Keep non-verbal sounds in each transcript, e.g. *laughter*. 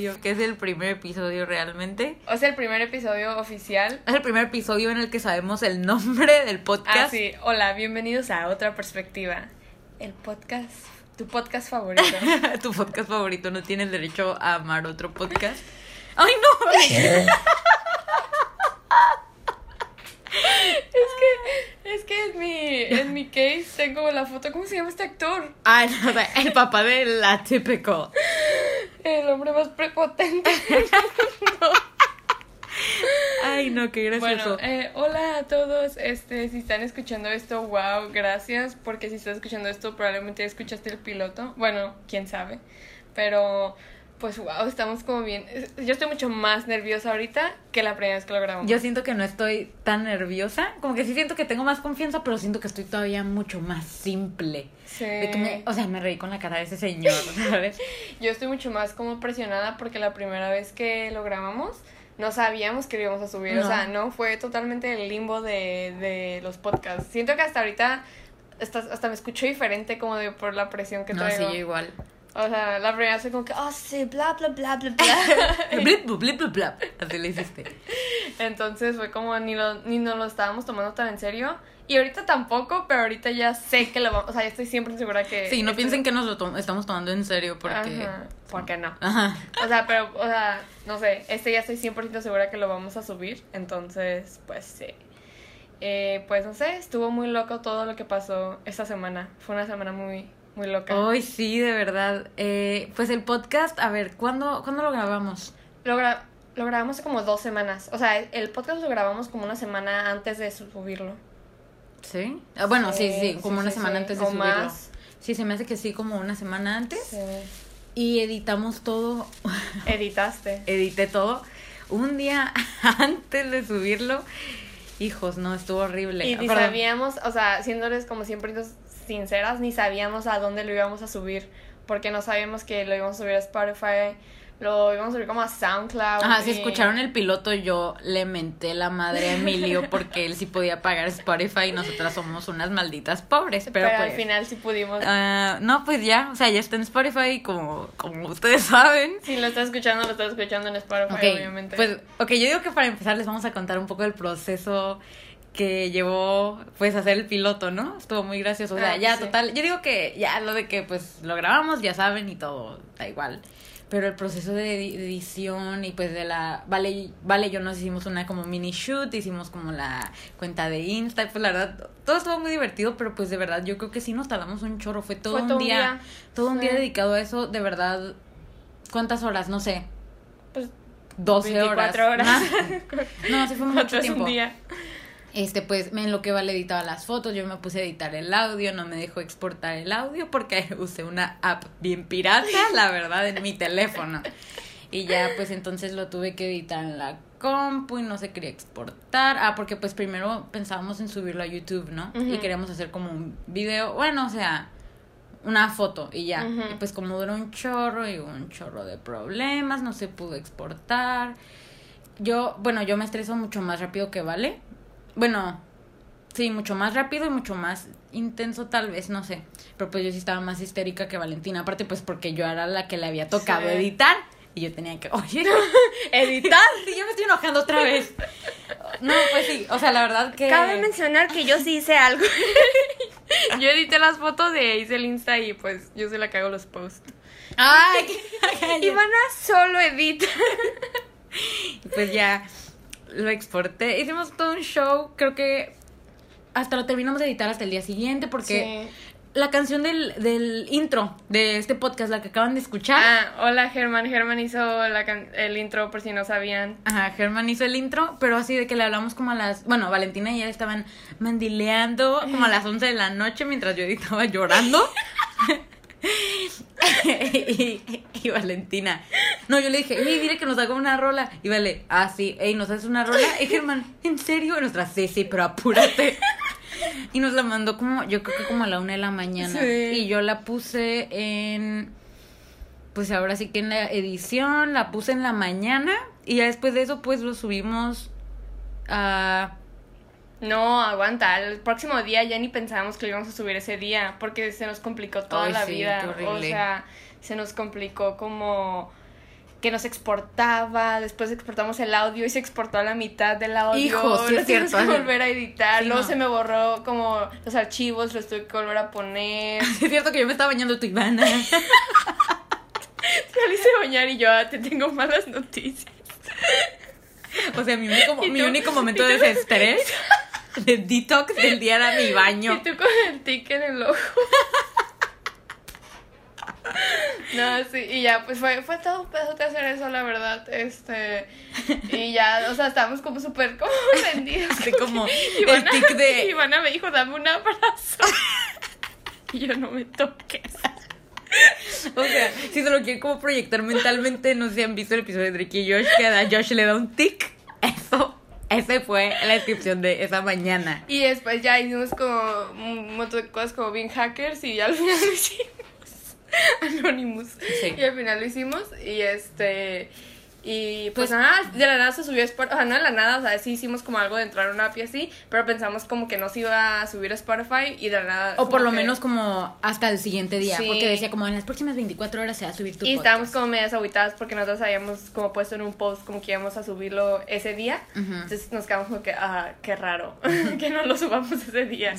episodio, que es el primer episodio realmente. O sea, el primer episodio oficial. Es el primer episodio en el que sabemos el nombre del podcast. Ah, sí. Hola, bienvenidos a Otra Perspectiva. El podcast, tu podcast favorito. *laughs* tu podcast favorito no tiene el derecho a amar otro podcast. ¡Ay, no! *laughs* Es que, es que en mi, en mi case tengo la foto. ¿Cómo se llama este actor? Ah, no, el papá de la típico. El hombre más prepotente. *laughs* Ay, no, qué gracioso. Bueno, eh, hola a todos. Este, si están escuchando esto, wow, gracias. Porque si estás escuchando esto, probablemente escuchaste el piloto. Bueno, quién sabe. Pero pues wow, estamos como bien. Yo estoy mucho más nerviosa ahorita que la primera vez que lo grabamos. Yo siento que no estoy tan nerviosa, como que sí siento que tengo más confianza, pero siento que estoy todavía mucho más simple. Sí. De que me, o sea, me reí con la cara de ese señor, *laughs* ¿sabes? Yo estoy mucho más como presionada porque la primera vez que lo grabamos no sabíamos que lo íbamos a subir, No. o sea, no fue totalmente el limbo de, de los podcasts. Siento que hasta ahorita hasta, hasta me escucho diferente como de por la presión que no, sí, traigo. yo igual. O sea, la primera fue como que, oh sí, bla, bla, bla, bla, bla. *laughs* blip, blip, blip, blip, blip. Así le hiciste. Entonces fue como ni, lo, ni nos lo estábamos tomando tan en serio. Y ahorita tampoco, pero ahorita ya sé que lo vamos, o sea, ya estoy siempre segura que... Sí, no piensen que nos lo to- estamos tomando en serio porque... Ajá, porque no. Ajá. O sea, pero, o sea, no sé, este ya estoy 100% segura que lo vamos a subir. Entonces, pues sí. Eh, pues no sé, estuvo muy loco todo lo que pasó esta semana. Fue una semana muy, muy loca. Ay, sí, de verdad. Eh, pues el podcast, a ver, ¿cuándo, ¿cuándo lo grabamos? Lo, gra- lo grabamos hace como dos semanas. O sea, el podcast lo grabamos como una semana antes de subirlo. ¿Sí? Ah, bueno, sí, sí, como sí, una sí, semana antes de O subirlo. más. Sí, se me hace que sí, como una semana antes. Y editamos todo, *laughs* Editaste. edité todo un día *laughs* antes de subirlo. Hijos, no, estuvo horrible. Y Perdón. sabíamos, o sea, siéndoles como siempre sinceras, ni sabíamos a dónde lo íbamos a subir. Porque no sabíamos que lo íbamos a subir a Spotify, lo íbamos a subir como a SoundCloud. Ajá, si escucharon el piloto, yo le menté la madre a Emilio *laughs* porque él sí podía pagar Spotify y nosotras somos unas malditas pobres. Pero, Pero, pues, al final sí pudimos. ah, no, pues ya, o sea, ya está en Spotify, como, como ustedes saben. Si lo estás escuchando, lo estás escuchando en Spotify, obviamente. pues, ok, yo digo que para empezar les vamos a contar un poco del proceso que llevó, pues, a hacer el piloto, ¿no? Estuvo muy gracioso, o sea, Ah, ya, sí. total, yo digo que ya lo de que, pues, lo grabamos, ya saben, y todo, da igual. Pero el proceso de edi- edición y pues de la... Vale, vale, yo nos hicimos una como mini shoot, hicimos como la cuenta de Insta, y pues la verdad, todo estuvo muy divertido, pero pues de verdad yo creo que sí nos tardamos un chorro, fue todo, Fue un, todo día, día, todo un día dedicado a eso, de verdad, ¿cuántas horas? No sé, Pues, 12 24 horas. horas. *laughs* No, sí fue mucho Cuatro es un tiempo. día. Este, pues, en lo que Vale editaba las fotos, yo me puse a editar el audio, no me dejó exportar el audio porque *laughs* usé una app bien pirata, *laughs* la verdad, en mi teléfono. Y ya, pues, entonces lo tuve que editar en la compu y no se quería exportar. Ah, porque pues primero pensábamos en subirlo a YouTube, ¿no? Y queríamos hacer como un video, bueno, o sea, una foto y ya. Y pues como duró un chorro y hubo un chorro de problemas, no se pudo exportar. Yo, bueno, yo me estreso mucho más rápido que Vale. Bueno, sí, mucho más rápido y mucho más intenso tal vez, no sé. Pero pues yo sí estaba más histérica que Valentina. Aparte pues porque yo era la que le había tocado Sí. editar. Y yo tenía que, *laughs* oye, Editar. sí, yo me estoy enojando otra vez. No, pues sí, o sea, la verdad que... Cabe mencionar que yo sí hice algo. *laughs* yo edité las fotos de hice el Insta y pues yo se la cago los posts. Ay, *laughs* Ivana solo edita. pues ya lo exporté. Hicimos todo un show, creo que hasta lo terminamos de editar hasta el día siguiente porque la canción del, del intro de este podcast, la que acaban de escuchar. Ah, hola Germán. Germán hizo la can- el intro por si no sabían. Ajá, Germán hizo el intro, pero así de que le hablamos como a las... Bueno, Valentina y él estaban mandileando como a las 11 de la noche mientras yo estaba llorando. *laughs* y, *laughs* y Valentina... No, yo le dije, ey, dile que nos haga una rola. Y vale, ah, sí, ey, ¿nos haces una rola? Y Germán, ¿en serio? Y nuestra, sí, sí, pero apúrate. Y nos la mandó como, yo creo que como a la una de la mañana. Sí. Y yo la puse en pues ahora sí que en la edición la puse en la mañana y ya después de eso pues lo subimos a No, aguanta. El próximo día ya ni pensábamos que lo íbamos a subir ese día porque se nos complicó toda Ay, la sí, vida. qué O sea, se nos complicó como que nos exportaba, después exportamos el audio y se exportó a la mitad del audio. Hijo, sí lo es cierto. que volver a editar. Sí, Luego no. se me borró como los archivos, los tuve que volver a poner. *laughs* Es cierto que yo me estaba bañando tu Ivana. *laughs* Salí a bañar y yo, ah, te tengo malas noticias. O sea, mi único, *laughs* ¿Y mi único momento ¿Y de desestrés, *laughs* de detox del día era mi baño. Y tú con el tic en el ojo. *laughs* No, sí, y ya, pues fue, fue todo un pedote hacer eso, la verdad. Este, y ya, o sea, estábamos como súper como *laughs* rendidos. Así como el Ivana- tic de- Ivana me dijo, dame un abrazo. Y yo no me toques. O sea, si se lo quieren como proyectar mentalmente, no sé si han visto el episodio de Drake y Josh, que a Josh le da un tic. Eso, ese fue la descripción de esa mañana. Y después ya hicimos como un montón de cosas como bien hackers y ya al final lo hicimos. *laughs* Anonymous. Sí. Y al final lo hicimos y este... Y pues, Pues- nada, de la nada se subió a Spotify, o sea, no de la nada, o sea, sí hicimos como algo de entrar a una app y así, pero pensamos como que no se iba a subir a Spotify y de la nada... O por lo que- menos como hasta el siguiente día, Sí. porque decía como en las próximas 24 horas se va a subir tu Y podcast. estábamos como medias aguitadas porque nosotros habíamos como puesto en un post como que íbamos a subirlo ese día. Entonces nos quedamos como que, ah, qué raro *laughs* que no lo subamos ese día.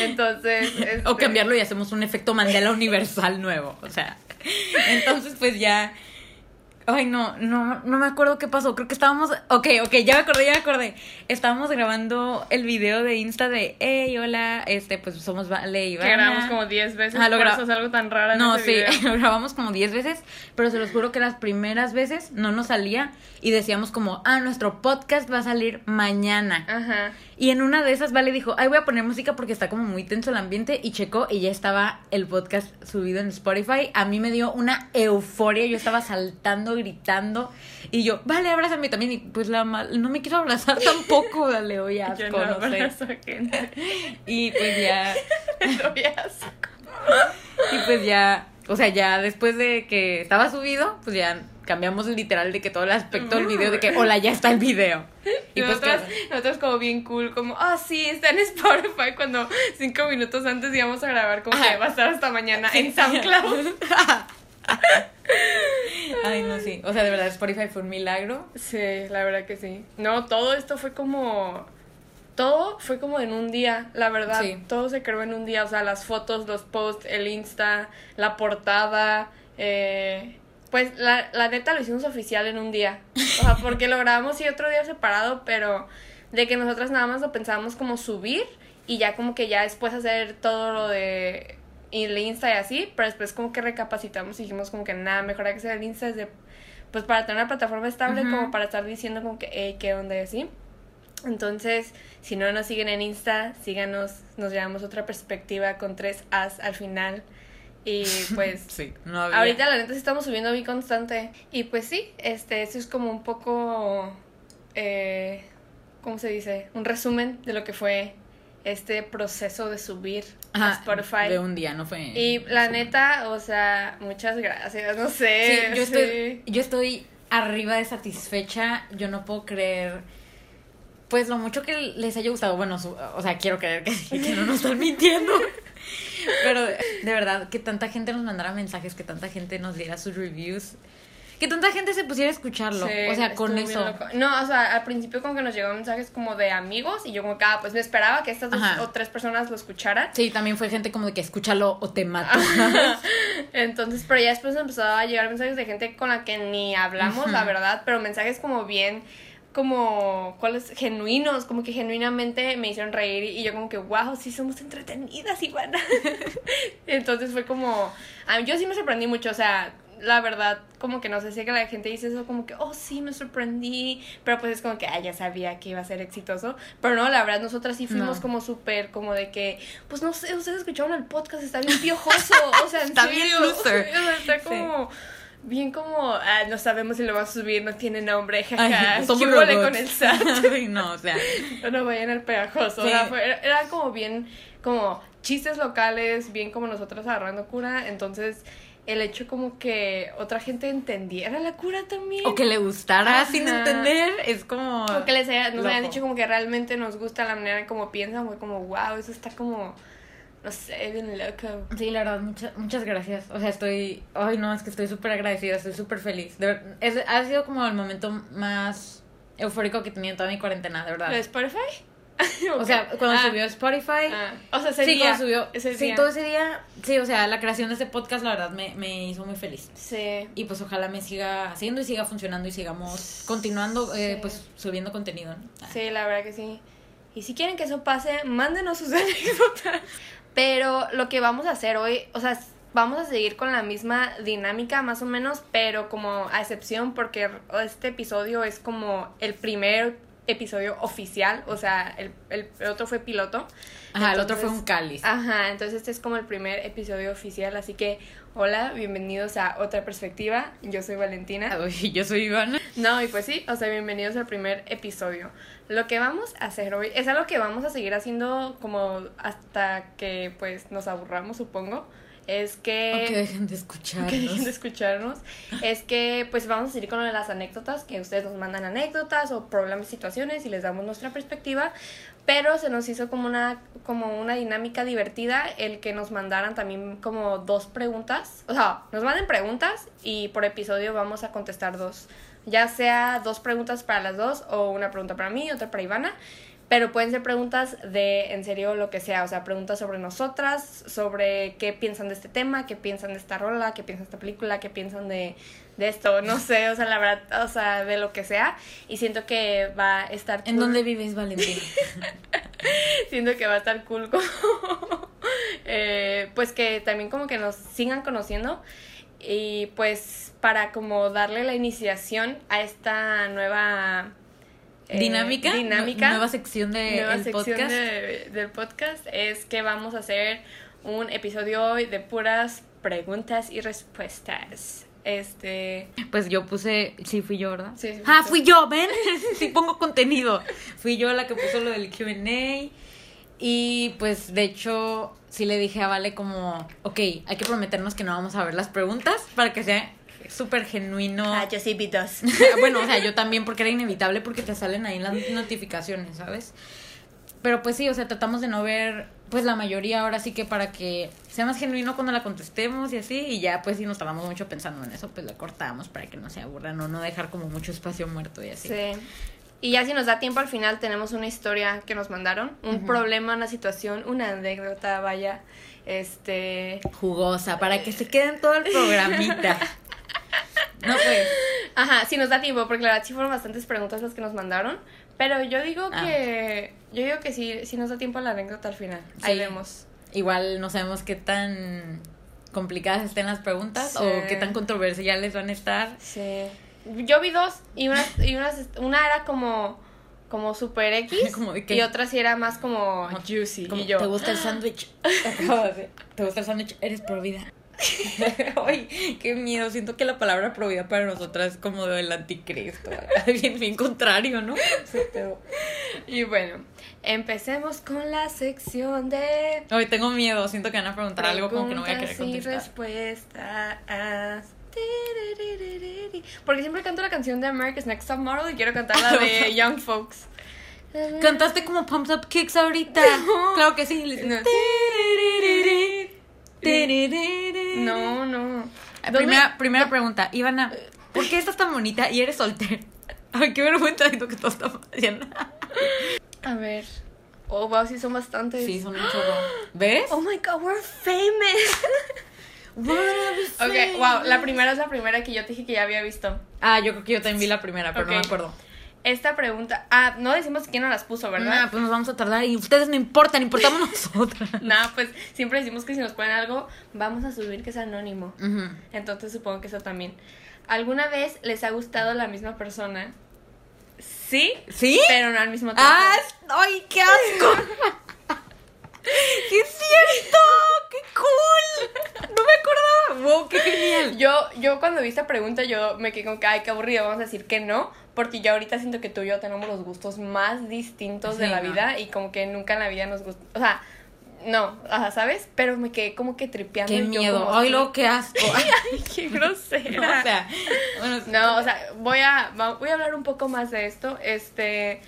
Entonces... *laughs* O este, cambiarlo y hacemos un efecto Mandela universal nuevo. O sea. *laughs* Entonces, pues ya. Ay, no, no, no me acuerdo qué pasó. Creo que estábamos. Ok, ok, ya me acordé, ya me acordé. Estábamos grabando el video de Insta de Hey, hola, este, pues somos Vale y Que Ivana. grabamos como 10 veces, Ah, lo por eso es algo tan raro en No, ese sí, video. *laughs* lo grabamos como 10 veces, pero se los juro que las primeras veces no nos salía y decíamos como, ah, nuestro podcast va a salir mañana. Ajá. Y en una de esas, Vale dijo, ay, voy a poner música porque está como muy tenso el ambiente. Y checó y ya estaba el podcast subido en Spotify. A mí me dio una euforia. Yo estaba saltando, gritando. Y yo, vale, abrázame también. Y pues la mal, no me quiero abrazar *laughs* tampoco, Dale, oye, asco, Yo no no sé. gente. Y pues ya, *laughs* y pues ya, o sea, ya después de que estaba subido, pues ya cambiamos literal de que todo el aspecto del video, de que, hola, ya está el video. Y *laughs* Y pues nosotros, que- nosotros como bien cool, como, ah, sí, está en Spotify, cuando cinco minutos antes íbamos a grabar, como que va a estar hasta mañana en SoundCloud. Ay, no, sí. O sea, de verdad, Spotify fue un milagro. Sí, la verdad que sí. No, todo esto fue como... Todo fue como en un día, la verdad. Sí. Todo se creó en un día. O sea, las fotos, los posts, el Insta, la portada. Eh, pues la, la neta lo hicimos oficial en un día. O sea, porque lo grabamos y otro día separado, pero de que nosotras nada más lo pensábamos como subir y ya como que ya después hacer todo lo de el Insta y así, pero después como que recapacitamos y dijimos como que nada, mejor hay que hacer el Insta desde pues para tener una plataforma estable como para estar diciendo como que hey, qué onda y así. Entonces, si no nos siguen en Insta, síganos, nos llevamos otra perspectiva con tres As al final. Y *laughs* pues Sí, no había. Ahorita la neta sí estamos subiendo bien constante. Y pues sí, este, eso es como un poco, eh, ¿cómo se dice? Un resumen de lo que fue este proceso de subir a Spotify. De un día, no fue. Y la neta, o sea, muchas gracias, no sé. Sí, yo sí. estoy, yo estoy arriba de satisfecha. Yo no puedo creer. Pues lo mucho que les haya gustado. Bueno, su- o sea, quiero creer que *laughs* que no nos están mintiendo. Pero de verdad, que tanta gente nos mandara mensajes, que tanta gente nos diera sus reviews. Que tanta gente se pusiera a escucharlo. Sí, o sea, con eso. No, o sea, al principio como que nos llegaron mensajes como de amigos y yo como que, ah, pues me esperaba que estas dos Ajá. o tres personas lo escucharan. Sí, también fue gente como de que escúchalo o te mato. *laughs* Entonces, pero ya después empezó a llegar mensajes de gente con la que ni hablamos, la verdad, pero mensajes como bien, como, ¿cuáles? Genuinos, como que genuinamente me hicieron reír y yo como que, wow, sí somos entretenidas, igual. *laughs* Entonces fue como, a mí- yo sí me sorprendí mucho, o sea, la verdad, como que no sé si que la gente dice eso, como que, oh, sí, me sorprendí, pero pues es como que, ah, ya sabía que iba a ser exitoso, pero no, la verdad, nosotras sí fuimos No. como súper, como de que, pues no sé, ustedes escucharon el podcast, está bien piojoso, *laughs* o sea, en Está bien loser. *laughs* o sea, está Sí. como... Bien como, ah, no sabemos si lo va a subir, no tiene nombre, jaja, Ay, somos ¿qué huele robots. con el SAT? *laughs* No, o sea. no vayan al pegajoso. Sí. Era, era como bien, como chistes locales, bien como nosotros agarrando cura. Entonces, el hecho como que otra gente entendiera la cura también. O que le gustara Ajá. sin entender, es como... O que les haya- nos hayan dicho como que realmente nos gusta la manera en como piensan, fue como, wow, eso está como, no sé, bien loco. Sí, la verdad, muchas, muchas gracias. O sea, estoy. Ay, no, es que estoy súper agradecida, estoy súper feliz. De ver- es, ha sido como el momento más eufórico que he tenido en toda mi cuarentena, de ¿Lo verdad. de Spotify? *laughs* O sea, cuando Ah, subió Spotify. ah, o sea, ese sí, día. cuando subió. ese sí, día. todo ese día. Sí, o sea, la creación de este podcast, la verdad, me, me hizo muy feliz. Sí. Y pues ojalá me siga haciendo y siga funcionando y sigamos continuando, eh, pues subiendo contenido. ¿no? Ah. Sí, la verdad que sí. Y si quieren que eso pase, mándenos sus *laughs* anécdotas. Pero lo que vamos a hacer hoy, o sea, vamos a seguir con la misma dinámica más o menos, pero como a excepción porque este episodio es como el primer episodio oficial, o sea, el, el, el otro fue piloto. Ajá, el otro fue un cáliz. Ajá, entonces este es como el primer episodio oficial, así que hola, bienvenidos a otra perspectiva. Yo soy Valentina. Ay, yo soy Ivana. No, y pues sí, o sea, bienvenidos al primer episodio. Lo que vamos a hacer hoy es algo que vamos a seguir haciendo como hasta que pues nos aburramos, supongo. Es que... O que dejen de escucharnos. *laughs* que dejen de escucharnos. Es que pues vamos a seguir con lo de las anécdotas, que ustedes nos mandan anécdotas o problemas, situaciones y les damos nuestra perspectiva. Pero se nos hizo como una, como una dinámica divertida el que nos mandaran también como dos preguntas. O sea, nos manden preguntas y por episodio vamos a contestar dos. Ya sea dos preguntas para las dos o una pregunta para mí, otra para Ivana. Pero pueden ser preguntas de, en serio, lo que sea. O sea, preguntas sobre nosotras, sobre qué piensan de este tema, qué piensan de esta rola, qué piensan de esta película, qué piensan de, de esto. No sé, o sea, la verdad, o sea, de lo que sea. Y siento que va a estar ¿En cool. dónde vives, Valentina? *laughs* Siento que va a estar cool como... *laughs* eh, pues que también como que nos sigan conociendo. Y pues para como darle la iniciación a esta nueva... eh, dinámica. dinámica Nueva sección de nueva el sección podcast. de- del podcast es que vamos a hacer un episodio hoy de puras preguntas y respuestas. Este, Pues yo puse, sí fui yo, ¿verdad? Sí, sí, ah, fui yo, ven, *laughs* sí pongo contenido. Fui yo la que puso lo del Q&A y pues de hecho sí le dije a Vale como, ok, hay que prometernos que no vamos a ver las preguntas para que sea súper genuino. ah, yo sí vi dos. *laughs* bueno, o sea, yo también porque era inevitable porque te salen ahí las notificaciones, ¿sabes? Pero pues sí, o sea, tratamos de no ver pues la mayoría ahora sí que para que sea más genuino cuando la contestemos y así y ya pues si nos tardamos mucho pensando en eso, pues la cortamos para que no se aburran o no dejar como mucho espacio muerto y así. Sí. Y ya si nos da tiempo al final tenemos una historia que nos mandaron, un problema, una situación, una anécdota, vaya, este, Jugosa, para que se quede en todo el programita. *laughs* No pues. ajá, si nos da tiempo porque la verdad sí fueron bastantes preguntas las que nos mandaron, pero yo digo Ah. que yo digo que sí, sí nos da tiempo a la anécdota al final. Ahí vemos. Igual no sabemos qué tan complicadas estén las preguntas Sí. o qué tan controversiales van a estar. Sí. Yo vi dos y una, y una, una era como, como super X *laughs* ¿Como de qué? y otra sí era más como juicy. Como, y yo, ¿Te gusta el sándwich? *laughs* ¿Te gusta el sándwich? Eres pro vida. *laughs* Ay, qué miedo. Siento que la palabra pro vida para nosotras es como del anticristo. Bien, bien contrario, ¿no? Sí, pero... Y bueno, empecemos con la sección de Hoy tengo miedo. Siento que van a preguntar algo como que no voy a querer preguntas y contestar. respuestas. Porque siempre canto la canción de America's Next Top Model y quiero cantar la *laughs* de Young Folks. Cantaste como Pumps Up Kicks ahorita. *laughs* Claro que sí. No. No, no. Ah, ¿Dónde- Primera, primera pregunta, Ivana, ¿por qué estás tan bonita y eres soltera? *laughs* Ay, qué vergüenza siento que todos estamos haciendo. A ver. Oh, wow, sí son bastantes. Sí, son chorro. ¿Ves? Oh my god, we're famous. *laughs* ok, wow, la primera es la primera que yo te dije que ya había visto. Ah, yo creo que yo también vi la primera, pero no me acuerdo. Esta pregunta. Ah, no decimos quién nos las puso, ¿Verdad? ¿verdad? pues nos vamos a tardar y ustedes no importan, importamos *laughs* nosotras. Nada, pues siempre decimos que si nos ponen algo, vamos a subir que es anónimo. Entonces supongo que eso también. ¿Alguna vez les ha gustado la misma persona? Sí, ¿Sí? pero no al mismo tiempo. ¡Ay, qué asco! *laughs* ¡Sí es cierto! ¡Qué cool! No me acordaba. ¡Wow, qué genial! Yo, yo cuando vi esta pregunta, yo me quedé con que, ay, qué aburrido, vamos a decir que no, porque yo ahorita siento que tú y yo tenemos los gustos más distintos de la ¿no? vida y como que nunca en la vida nos gusta, o sea, no, ajá, ¿sabes? Pero me quedé como que tripeando. Qué y yo miedo. Ay, lo que asco. *laughs* Ay, qué No, grosera. *laughs* o sea, bueno, No, o sea, voy a, voy a hablar un poco más de esto. Este.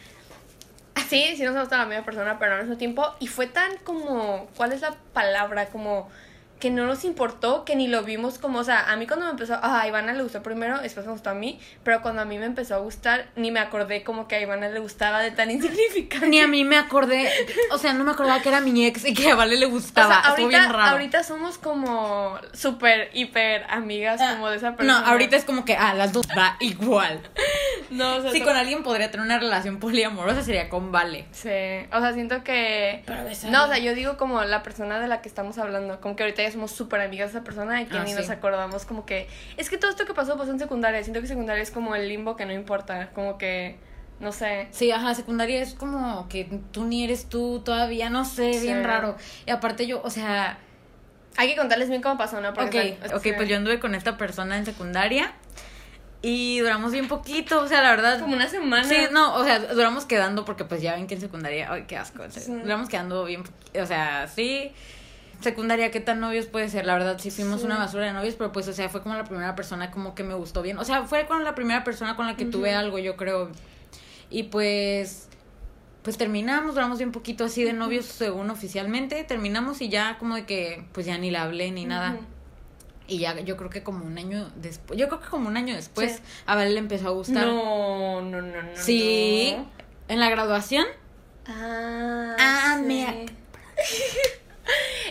Sí, sí nos gusta la misma persona, pero al mismo tiempo. Y fue tan como. ¿Cuál es la palabra? Como. Que no nos importó, que ni lo vimos como. O sea, a mí cuando me empezó. Ah, a Ivana le gustó primero, después me gustó a mí. Pero cuando a mí me empezó a gustar, ni me acordé como que a Ivana le gustaba de tan *laughs* insignificante. Ni a mí me acordé, o sea, no me acordaba que era mi ex y que a Vale le O gustaba. sea, Estuvo ahorita, bien raro. ahorita somos como súper, hiper amigas como de esa no, persona. ahorita es como que a las dos va igual. *laughs* No, o sea, Si con alguien podría tener una relación poliamorosa sería con Vale. Sí, o sea, siento que... Pero esa- No, o sea, yo digo como la persona de la que estamos hablando, como que ahorita ya somos súper amigas de esa persona y que Ah, ni sí. nos acordamos como que... Es que todo esto que pasó pasó en secundaria, siento que secundaria es como el limbo que no importa, como que, no sé. Sí, ajá, secundaria es como que tú ni eres tú todavía, no sé, Sí. bien raro. Y aparte yo, o sea, Hay que contarles bien cómo pasó, ¿no? Porque ok, sí. pues yo anduve con esta persona en secundaria y duramos bien poquito, o sea, la verdad... Como una semana. Sí, no, o sea, duramos quedando porque pues ya ven que en secundaria, ay, qué asco, Sí. duramos quedando bien, o sea, sí, secundaria, ¿qué tan novios puede ser? La verdad, sí fuimos Sí. una basura de novios, pero pues, o sea, fue como la primera persona como que me gustó bien, o sea, fue con la primera persona con la que tuve algo, yo creo, y pues, pues terminamos, duramos bien poquito así de novios según oficialmente, terminamos y ya como de que, pues ya ni la hablé ni nada. Y ya, yo creo que como un año después, yo creo que como un año después, Sí. a Vale le empezó a gustar. No, no, no, no. Sí, no. en la graduación. Ah, Ah, sí. me- *laughs*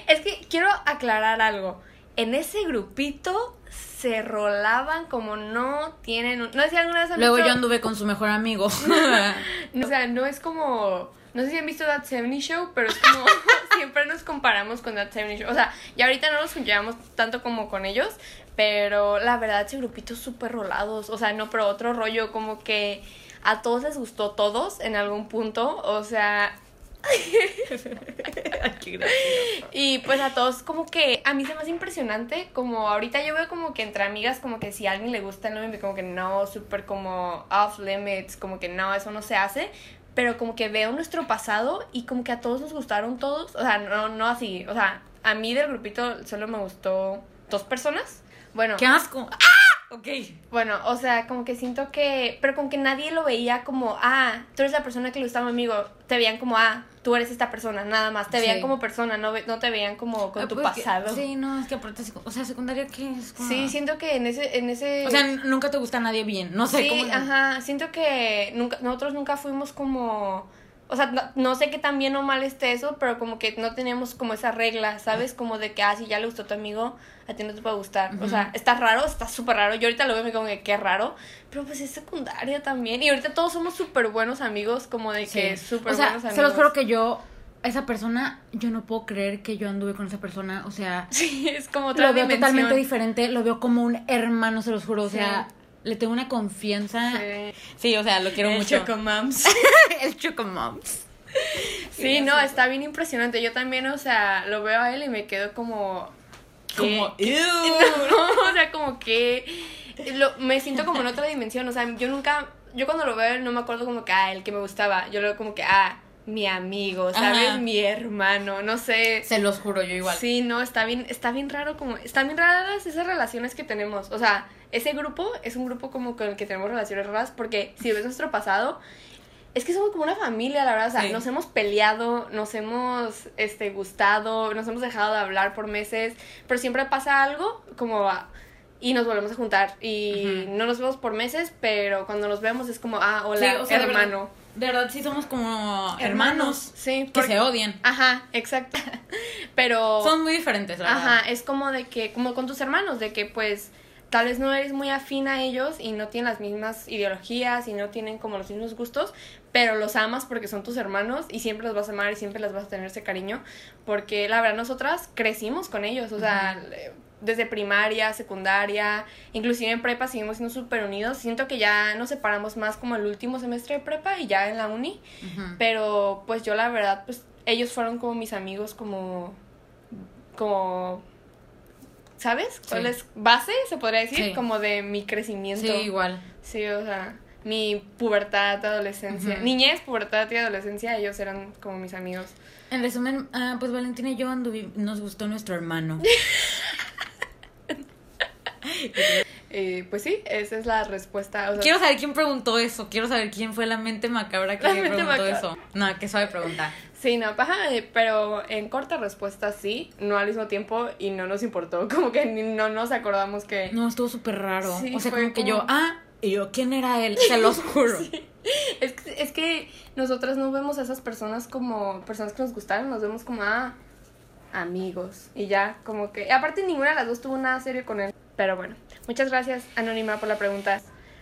Es que quiero aclarar algo. En ese grupito se rolaban como no tienen... un- No sé si alguna vez han Luego visto- yo anduve con su mejor amigo. *laughs* O sea, no es como... No sé si han visto That 70 Show, pero es como... *laughs* siempre nos comparamos con That 70 Show. O sea, ya ahorita no nos llevamos tanto como con ellos, pero la verdad ese grupito súper rolados. O sea, no, pero otro rollo como que a todos les gustó todos en algún punto. O sea, *laughs* Y pues a todos como que a mí se me hace impresionante, como ahorita yo veo como que entre amigas como que si a alguien le gusta el novio, como que no, súper como off limits, como que no, eso no se hace, pero como que veo nuestro pasado y como que a todos nos gustaron todos, o sea, no, no así, o sea, a mí del grupito solo me gustó dos personas, bueno, ¡Qué asco! ¡Ah! Ok. bueno, o sea, como que siento que, pero como que nadie lo veía como, ah, tú eres la persona que le gustaba a mi amigo, te veían como, ah, tú eres esta persona, nada más, te veían Sí. como persona, no, ve- no te veían como con Ah, tu pues que- pasado. sí, no, es que aparte, o sea, secundaria, ¿qué es? Como- Sí, siento que en ese, en ese... O sea, nunca te gusta a nadie bien. No sé sí, cómo. ajá, siento que nunca, nosotros nunca fuimos como, o sea, no, no sé qué tan bien o mal esté eso, pero como que no teníamos como esa regla, ¿sabes? Como de que, ah, si ya le gustó a tu amigo, a ti no te puede gustar. O sea, está raro, está súper raro. Yo ahorita lo veo y me como que qué raro, pero pues es secundaria también. Y ahorita todos somos súper buenos amigos, como de que Sí. súper O sea, buenos amigos. se los juro que yo, esa persona, yo no puedo creer que yo anduve con esa persona. O sea, *laughs* Sí, es como otra lo veo dimensión. totalmente diferente. Lo veo como un hermano, se los juro. O Sí. Le tengo una confianza. Sí. Sí, o sea, lo quiero El mucho. Chocomams. *laughs* El Chocomoms. Sí, no, está bien impresionante. Yo también, o sea, lo veo a él y me quedo como. ¿qué? Como, ¿Qué? *laughs* No, *laughs* o sea, como que. Lo, me siento como en otra dimensión. O sea, yo nunca. Yo cuando lo veo, no me acuerdo como que, ah, el que me gustaba. Yo lo veo como que, ah, mi amigo, ¿sabes? Ajá. Mi hermano, no sé. Se los juro, yo igual. Sí, no, está bien, está bien raro como, están bien raras esas relaciones que tenemos. O sea, ese grupo es un grupo como con el que tenemos relaciones raras porque si ves nuestro pasado, es que somos como una familia, la verdad. O sea, Sí. nos hemos peleado, nos hemos este, gustado, nos hemos dejado de hablar por meses, pero siempre pasa algo como y nos volvemos a juntar. Y no nos vemos por meses, pero cuando nos vemos es como, ah, hola, Sí, o sea, de hermano. De verdad, sí somos como hermanos. Sí, Que porque- se odian. Ajá, exacto. *laughs* Pero... Son muy diferentes, la verdad. Ajá, es como de que, como con tus hermanos, de que pues tal vez no eres muy afín a ellos y no tienen las mismas ideologías y no tienen como los mismos gustos, pero los amas porque son tus hermanos y siempre los vas a amar y siempre les vas a tener ese cariño, porque la verdad nosotras crecimos con ellos, o sea, desde primaria, secundaria, inclusive en prepa seguimos siendo súper unidos, siento que ya nos separamos más como el último semestre de prepa y ya en la uni, pero pues yo la verdad, pues ellos fueron como mis amigos, como. como. ¿Sabes? ¿Cuál Sí. es? Base, se podría decir, Sí. como de mi crecimiento. Sí, igual. Sí, o sea. mi pubertad, adolescencia, niñez, pubertad y adolescencia, ellos eran como mis amigos. En resumen, ah, pues Valentina y yo nos gustó nuestro hermano. *laughs* Eh, pues sí, esa es la respuesta. o sea, Quiero saber quién preguntó eso. Quiero saber quién fue la mente macabra que La mente preguntó macabra. eso. No, qué suave pregunta. Sí, no, paja, eh, pero en corta respuesta sí, no al mismo tiempo y no nos importó, *laughs* como que ni- no nos acordamos que... No, estuvo súper raro. Sí, o sea, como que yo, ah, y yo, ¿quién era él? Se los *laughs* juro. Es, que, es que nosotras no vemos a esas personas como personas que nos gustaron, nos vemos como, ah, amigos. Y ya, como que... Aparte ninguna de las dos tuvo nada serio con él. Pero bueno, muchas gracias Anónima por la pregunta.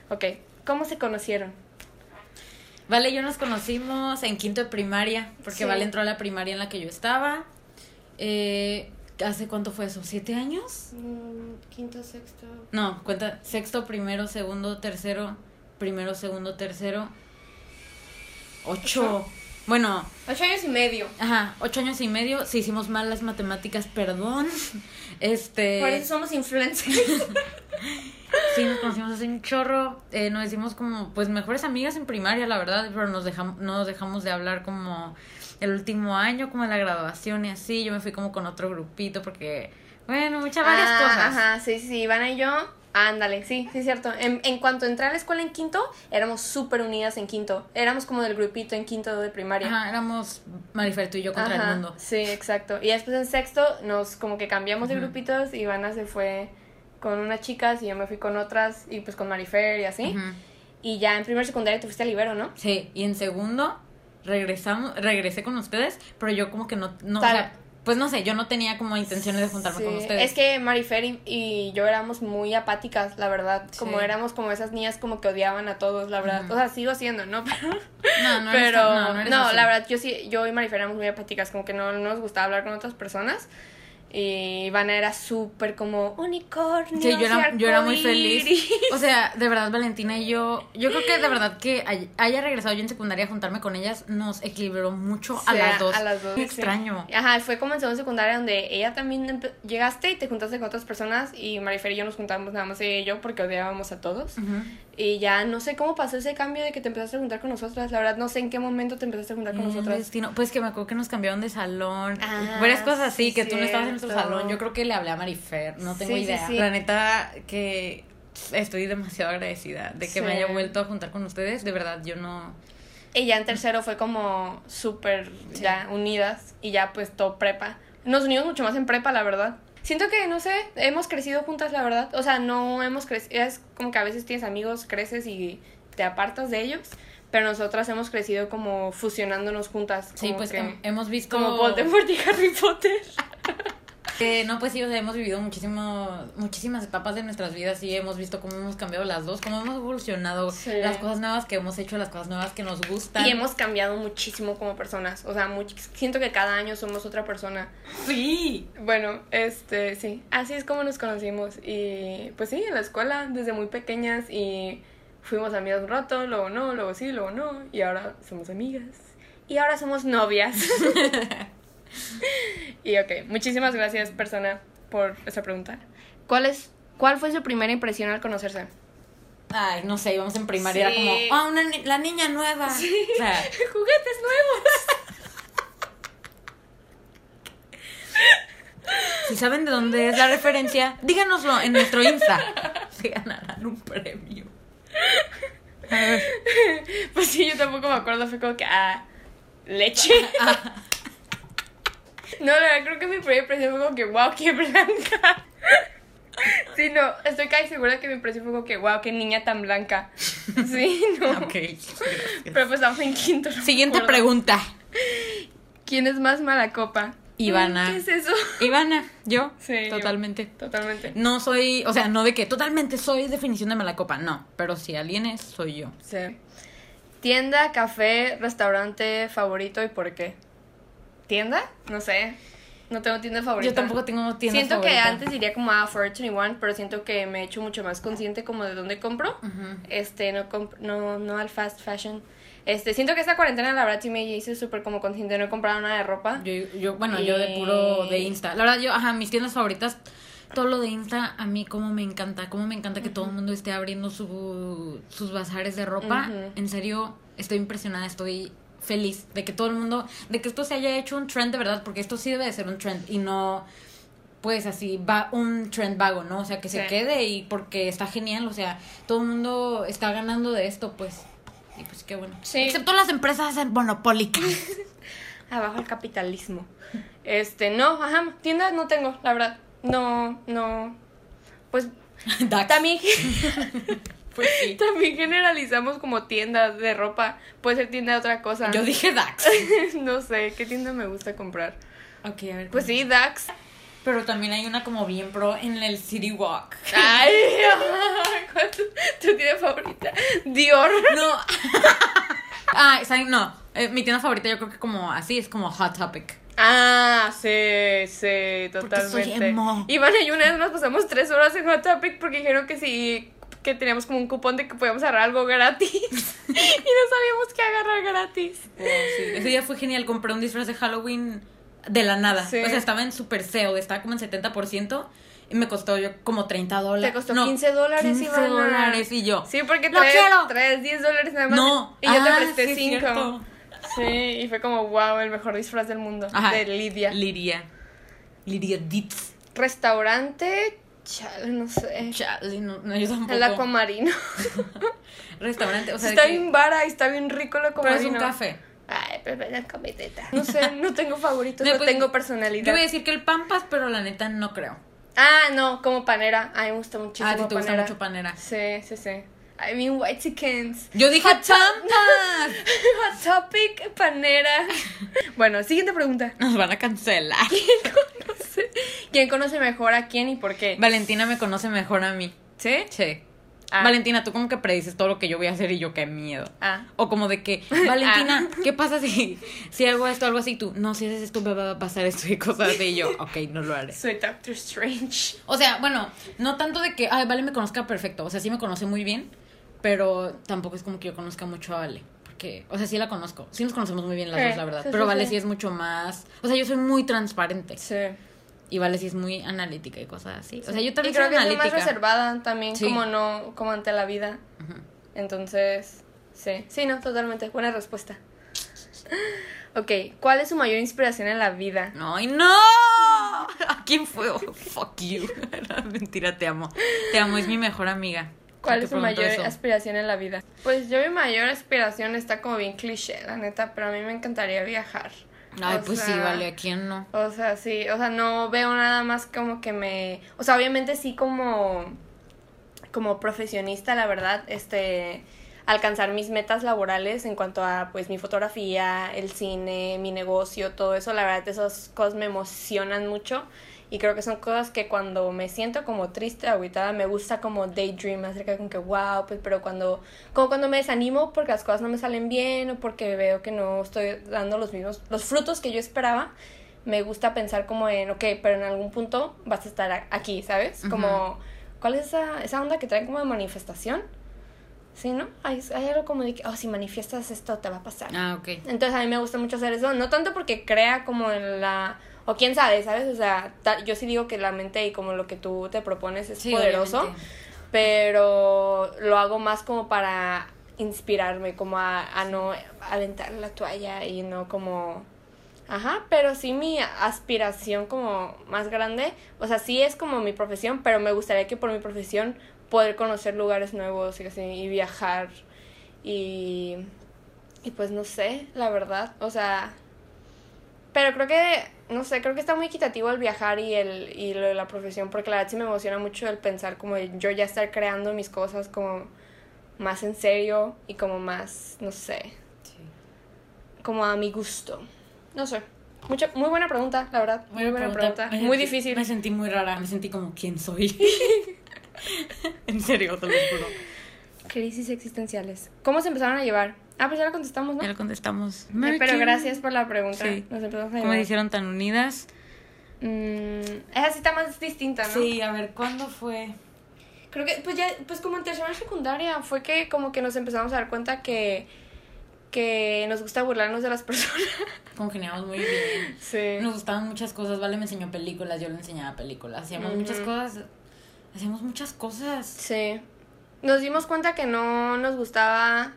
Ok, ¿cómo se conocieron? Vale, y yo nos conocimos en quinto de primaria, porque Sí. Vale entró a la primaria en la que yo estaba. Eh, ¿Hace cuánto fue eso? ¿Siete años? quinto, sexto... No, cuenta, sexto, primero, segundo, tercero, primero, segundo, tercero, ocho. ¿Ocho? Bueno, Ocho años y medio. ajá, ocho años y medio. Si hicimos mal las matemáticas, perdón. Este. Por eso somos influencers. *laughs* Sí, nos conocimos hace un chorro. Eh, nos hicimos como, pues, mejores amigas en primaria, la verdad, pero nos dejamos, no nos dejamos de hablar como el último año, como en la graduación y así. Yo me fui como con otro grupito porque, bueno, muchas varias Ah, cosas. Ajá, sí, sí, Ivana y yo. Ándale, sí, sí, es cierto. En, en cuanto entré a la escuela en quinto, éramos súper unidas en quinto. Éramos como del grupito en quinto de primaria. Ajá, éramos Marifer, tú y yo contra Ajá, el mundo. Sí, exacto. Y después en sexto nos como que cambiamos de Ujú. grupitos. Ivana se fue con unas chicas y yo me fui con otras y pues con Marifer y así. Ujú. Y ya en primer secundaria te fuiste a Libero, ¿no? Sí, y en segundo regresamos, regresé con ustedes, pero yo como que no, no, o sea, pues no sé, yo no tenía como intenciones de juntarme Sí, con ustedes. Es que Marifer y, y yo éramos muy apáticas, la verdad. Como Sí. éramos como esas niñas como que odiaban a todos, la verdad. Ujú. O sea, sigo siendo, ¿no? Pero, *laughs* no, no eres pero tan- no, no eres así. la verdad, yo sí, yo y Marifer éramos muy apáticas, como que no, no nos gustaba hablar con otras personas. Y Ivana era súper como unicornio. Sí, yo era, yo era muy feliz. O sea, de verdad, Valentina y yo, yo creo que de verdad que hay- haya regresado yo en secundaria a juntarme con ellas nos equilibró mucho a las dos. A las dos. Sí. extraño. Ajá, fue como en segundo secundaria donde ella también llegaste y te juntaste con otras personas y Marifer y yo nos juntamos nada más ella y yo porque odiábamos a todos. Y ya no sé cómo pasó ese cambio de que te empezaste a juntar con nosotras. La verdad no sé en qué momento te empezaste a juntar con El nosotras. destino. Pues que me acuerdo que nos cambiaron de salón. Ah, varias cosas así, sí, que tú no estabas en nuestro salón. Yo creo que le hablé a Marifer, no tengo Sí, sí, idea. sí. La neta que estoy demasiado agradecida de que me Sí. haya vuelto a juntar con ustedes. De verdad, yo no... Y ya en tercero fue como súper ya unidas y ya pues todo prepa. Nos unimos mucho más en prepa, la verdad. Siento que, no sé, hemos crecido juntas, la verdad. O sea, no hemos crecido. Es como que a veces tienes amigos, creces y te apartas de ellos. Pero nosotras hemos crecido como fusionándonos juntas. Sí, como pues que- hem- hemos visto... Como Voldemort y Harry Potter. Eh, no, pues sí, o sea, hemos vivido muchísimo, muchísimas etapas de nuestras vidas y hemos visto cómo hemos cambiado las dos, cómo hemos evolucionado, Sí. las cosas nuevas que hemos hecho, las cosas nuevas que nos gustan. Y hemos cambiado muchísimo como personas. O sea, much- siento que cada año somos otra persona. Sí. Bueno, este, sí, así es como nos conocimos. Y pues sí, en la escuela, desde muy pequeñas y fuimos amigas un rato, luego no, luego sí, luego no. Y ahora somos amigas. Y ahora somos novias. *laughs* y ok, muchísimas gracias, persona, por esa pregunta. ¿Cuál, es, ¿Cuál fue su primera impresión al conocerse? Ay, no sé, íbamos en primaria, Sí. era como, ah, una ni- la niña nueva. O sea, *laughs* ¡Juguetes nuevos! si saben de dónde es la referencia, díganoslo en nuestro Insta. Se ganarán un premio. A ver. Pues sí, yo tampoco me acuerdo, fue como que, ah, leche. No, la verdad, creo que mi primera impresión fue como que, wow, qué blanca. *laughs* Sí, no, estoy casi segura que mi impresión fue como que, wow, qué niña tan blanca. Sí, no. *laughs* Ok, gracias. Pero pues estamos en quinto. no Siguiente pregunta. ¿Quién es más mala copa? Ivana. ¿Qué es eso? Ivana, yo, Sí, yo. totalmente. Totalmente. No soy, o sea, no de que totalmente soy definición de mala copa, no. Pero si alguien es, soy yo. Sí. Tienda, café, restaurante favorito y por qué. ¿Tienda? No sé. No tengo tienda favorita. Yo tampoco tengo tienda Siento que favorita. antes diría como a Forever 21, pero siento que me he hecho mucho más consciente como de dónde compro. Este, no, comp- no, no al fast fashion. Este, siento que esta cuarentena la verdad sí me hice súper como consciente, no he comprado nada de ropa. Yo, yo, bueno, yo de puro de Insta. La verdad, yo, ajá, mis tiendas favoritas todo lo de Insta, a mí como me encanta, como me encanta que todo el mundo esté abriendo su, sus bazares de ropa. En serio, estoy impresionada, estoy feliz de que todo el mundo, de que esto se haya hecho un trend de verdad, porque esto sí debe de ser un trend y no pues así va un trend vago, ¿no? O sea, que se Sí. quede y porque está genial, o sea, todo el mundo está ganando de esto, pues. Y pues qué bueno. Sí. Excepto las empresas monopólicas. *laughs* Abajo el capitalismo. Este, no, ajá, tiendas no tengo, la verdad. No, no. Pues *laughs* Dax. también, *laughs* Pues sí. *laughs* también generalizamos como tiendas de ropa. Puede ser tienda de otra cosa. Yo dije Dax. *laughs* no sé, ¿qué tienda me gusta comprar? Ok, a ver. Pues sí, Dax. Pero también hay una como bien pro en el City Walk. Ay, *laughs* ¿cuál tu, tu tienda favorita? Dior. No. ah. No. Eh, mi tienda favorita yo creo que como así es como Hot Topic. Ah, sí, sí, Porque totalmente. soy emo. Iván y una vez nos pasamos tres horas en Hot Topic porque dijeron que sí, que teníamos como un cupón de que podíamos agarrar algo gratis. *laughs* y no sabíamos qué agarrar gratis. Ese día fue genial. Compré un disfraz de Halloween de la nada. Sí. O sea, estaba en super sale, estaba como en 70%. Y me costó yo como 30 dólares. Te costó 15 dólares, 15 Ivana. dólares y yo. Sí, porque ¡Lo traes, traes 10 dólares nada más. No. Y yo Ah, te presté sí, 5. cierto. Sí, y fue como, wow, el mejor disfraz del mundo. Ajá. De Lidia. Lidia. Lidia Ditz. Restaurante, chale, no sé. Chale, no, no, yo tampoco. El acuamarino. *laughs* Restaurante, o sea, está que- bien vara y está bien rico el pero acuamarino. es un café. Ay, pero la cometeta. No sé, no tengo favoritos, No, no pues, tengo Yo personalidad. voy a decir que el Pampas, pero la neta no creo. Ah, no, como panera. Ay, me gusta muchísimo Ah, a ti te gusta mucho panera. Sí, sí, sí. I mean, white chickens. Yo dije Hot. *laughs* Hot topic, panera. *laughs* bueno, siguiente pregunta. Nos van a cancelar. *laughs* conoce- ¿Quién conoce mejor a quién y por qué? Valentina me conoce mejor a mí. ¿Sí? Sí. Ah. Valentina, tú como que predices todo lo que yo voy a hacer y yo qué miedo. Ah. O como de que, Valentina, ¿qué pasa si, si hago esto, algo así? Tú, no, si haces esto, va- va a pasar esto y cosas así. Y yo, ok, no lo haré. Soy Doctor Strange. O sea, bueno, no tanto de que, ay, Vale me conozca perfecto. O sea, sí me conoce muy bien, pero tampoco es como que yo conozca mucho a Vale. Porque, o sea, sí la conozco. Sí nos conocemos muy bien las Sí, dos, la verdad. sí, pero sí, Vale sí. es mucho más. O sea, yo soy muy transparente. Sí. Y Vale sí es muy analítica y cosas así. O sea, yo y también creo soy que es lo más analítica. reservada también, como no, como ante la vida. Entonces, sí. Sí, no, totalmente. Buena respuesta. Ok, ¿cuál es su mayor inspiración en la vida? ¡Ay, no! *laughs* ¿A quién fue? Oh, fuck you. *laughs* Mentira, te amo. Te amo, es mi mejor amiga. ¿Cuál es su preguntó mayor eso. aspiración en la vida? Pues yo mi mayor aspiración está como bien cliché, la neta, pero a mí me encantaría viajar. Ay, O pues sí, vale, ¿a quién no? O sea, sí, o sea, no veo nada más como que me, o sea, obviamente sí como como profesionista, la verdad, este alcanzar mis metas laborales en cuanto a pues mi fotografía, el cine, mi negocio, todo eso, la verdad esas cosas me emocionan mucho y creo que son cosas que cuando me siento como triste, agitada, me gusta como daydream acerca de como que wow, pues pero cuando como cuando me desanimo porque las cosas no me salen bien o porque veo que no estoy dando los mismos los frutos que yo esperaba, me gusta pensar como en, ok, pero en algún punto vas a estar aquí, ¿sabes? Como, ¿cuál es esa, esa onda que traen como de manifestación? Sí, ¿no? Hay, hay algo como de que, oh, si manifiestas esto te va a pasar. Ah, ok. Entonces a mí me gusta mucho hacer eso, no tanto porque crea como en la... O quién sabe, ¿sabes? O sea, ta- yo sí digo que la mente y como lo que tú te propones es Sí, poderoso, obviamente. pero lo hago más como para inspirarme, como a, a no aventar la toalla y no como... Ajá, pero sí mi aspiración como más grande, o sea, sí es como mi profesión, pero me gustaría que por mi profesión poder conocer lugares nuevos y así, y viajar y, y pues no sé, la verdad, o sea, pero creo que, no sé, creo que está muy equitativo el viajar y, el, y lo de la profesión, porque la verdad sí me emociona mucho el pensar como yo ya estar creando mis cosas como más en serio y como más, no sé, como a mi gusto. No sé. Mucha, muy buena pregunta, la verdad. Muy buena pregunta. Muy sentí- difícil. Me sentí muy rara, me sentí como, ¿quién soy? *laughs* *laughs* en serio, te lo juro. Crisis existenciales. ¿Cómo se empezaron a llevar? Ah, pues ya la contestamos, ¿no? Ya lo contestamos. Eh, pero gracias por la pregunta. Sí. Nos empezamos a ¿Cómo llevar. hicieron tan unidas? Mm, esa sí está más distinta, ¿no? Sí, a ver, ¿cuándo fue? Creo que, pues ya, pues como en tercera secundaria, fue que como que nos empezamos a dar cuenta que, que nos gusta burlarnos de las *laughs* personas. Congeniamos muy bien. Sí. Nos gustaban muchas cosas. Vale me enseñó películas, yo le enseñaba películas. Hacíamos muchas cosas. Hacíamos muchas cosas. Sí. Nos dimos cuenta que no nos gustaba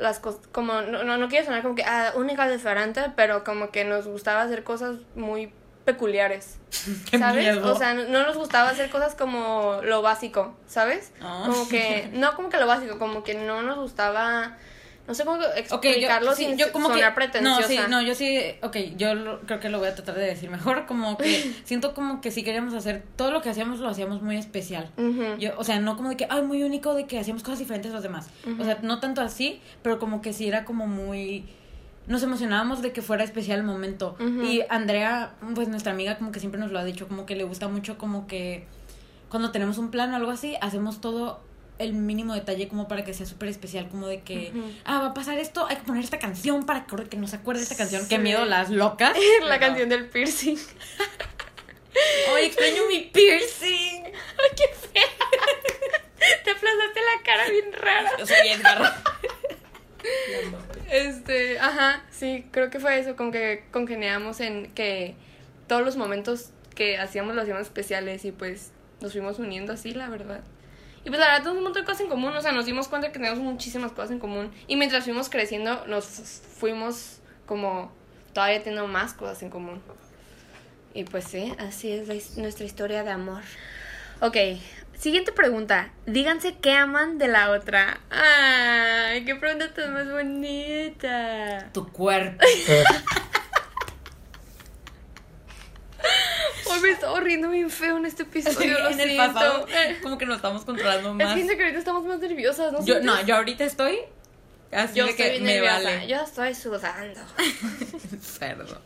las cosas, como, no, no, no quiero sonar como que ah, única diferente, pero como que nos gustaba hacer cosas muy peculiares, *laughs* ¿sabes? miedo. O sea, no, no nos gustaba hacer cosas como lo básico, ¿sabes? Ah. Como que, *laughs* no como que lo básico, como que no nos gustaba, no sé cómo explicarlo yo, sí, sin yo como sonar que, pretenciosa. No, sí, no, yo sí, ok, yo lo- creo que lo voy a tratar de decir mejor, como que *laughs* siento como que sí queríamos hacer, todo lo que hacíamos lo hacíamos muy especial. Yo, o sea, no como de que, ay, muy único, de que hacíamos cosas diferentes a los demás. O sea, no tanto así, pero como que sí era como muy... Nos emocionábamos de que fuera especial el momento. Y Andrea, pues nuestra amiga, como que siempre nos lo ha dicho, como que le gusta mucho como que cuando tenemos un plan o algo así, hacemos todo el mínimo detalle como para que sea súper especial, como de que, ah, va a pasar esto, hay que poner esta canción para que, que nos acuerde de esta canción. Qué Sí. miedo, las locas. *laughs* La canción del piercing. *laughs* Ay, extraño mi piercing. *laughs* ¡Ay, qué fea! Te aplastaste la cara bien rara. Yo soy Edgar. Este, ajá, sí, creo que fue eso, con que congeniamos en que todos los momentos que hacíamos los hacíamos especiales y pues nos fuimos uniendo así, la verdad. Y pues la verdad tenemos un montón de cosas en común, o sea, nos dimos cuenta que teníamos muchísimas cosas en común. Y mientras fuimos creciendo, nos fuimos como todavía teniendo más cosas en común. Y pues sí, así es la nuestra historia de amor. Ok, siguiente pregunta. Díganse qué aman de la otra. Ay, qué pregunta tan más bonita. Tu cuerpo. *laughs* Hoy me estaba riendo bien feo en este episodio, lo en el pasado, como que nos estamos controlando Es más. siento que ahorita estamos más nerviosas, ¿no? Yo, no, yo ahorita estoy así Yo de estoy que me nerviosa. vale. Yo estoy sudando. *laughs* Cerdo.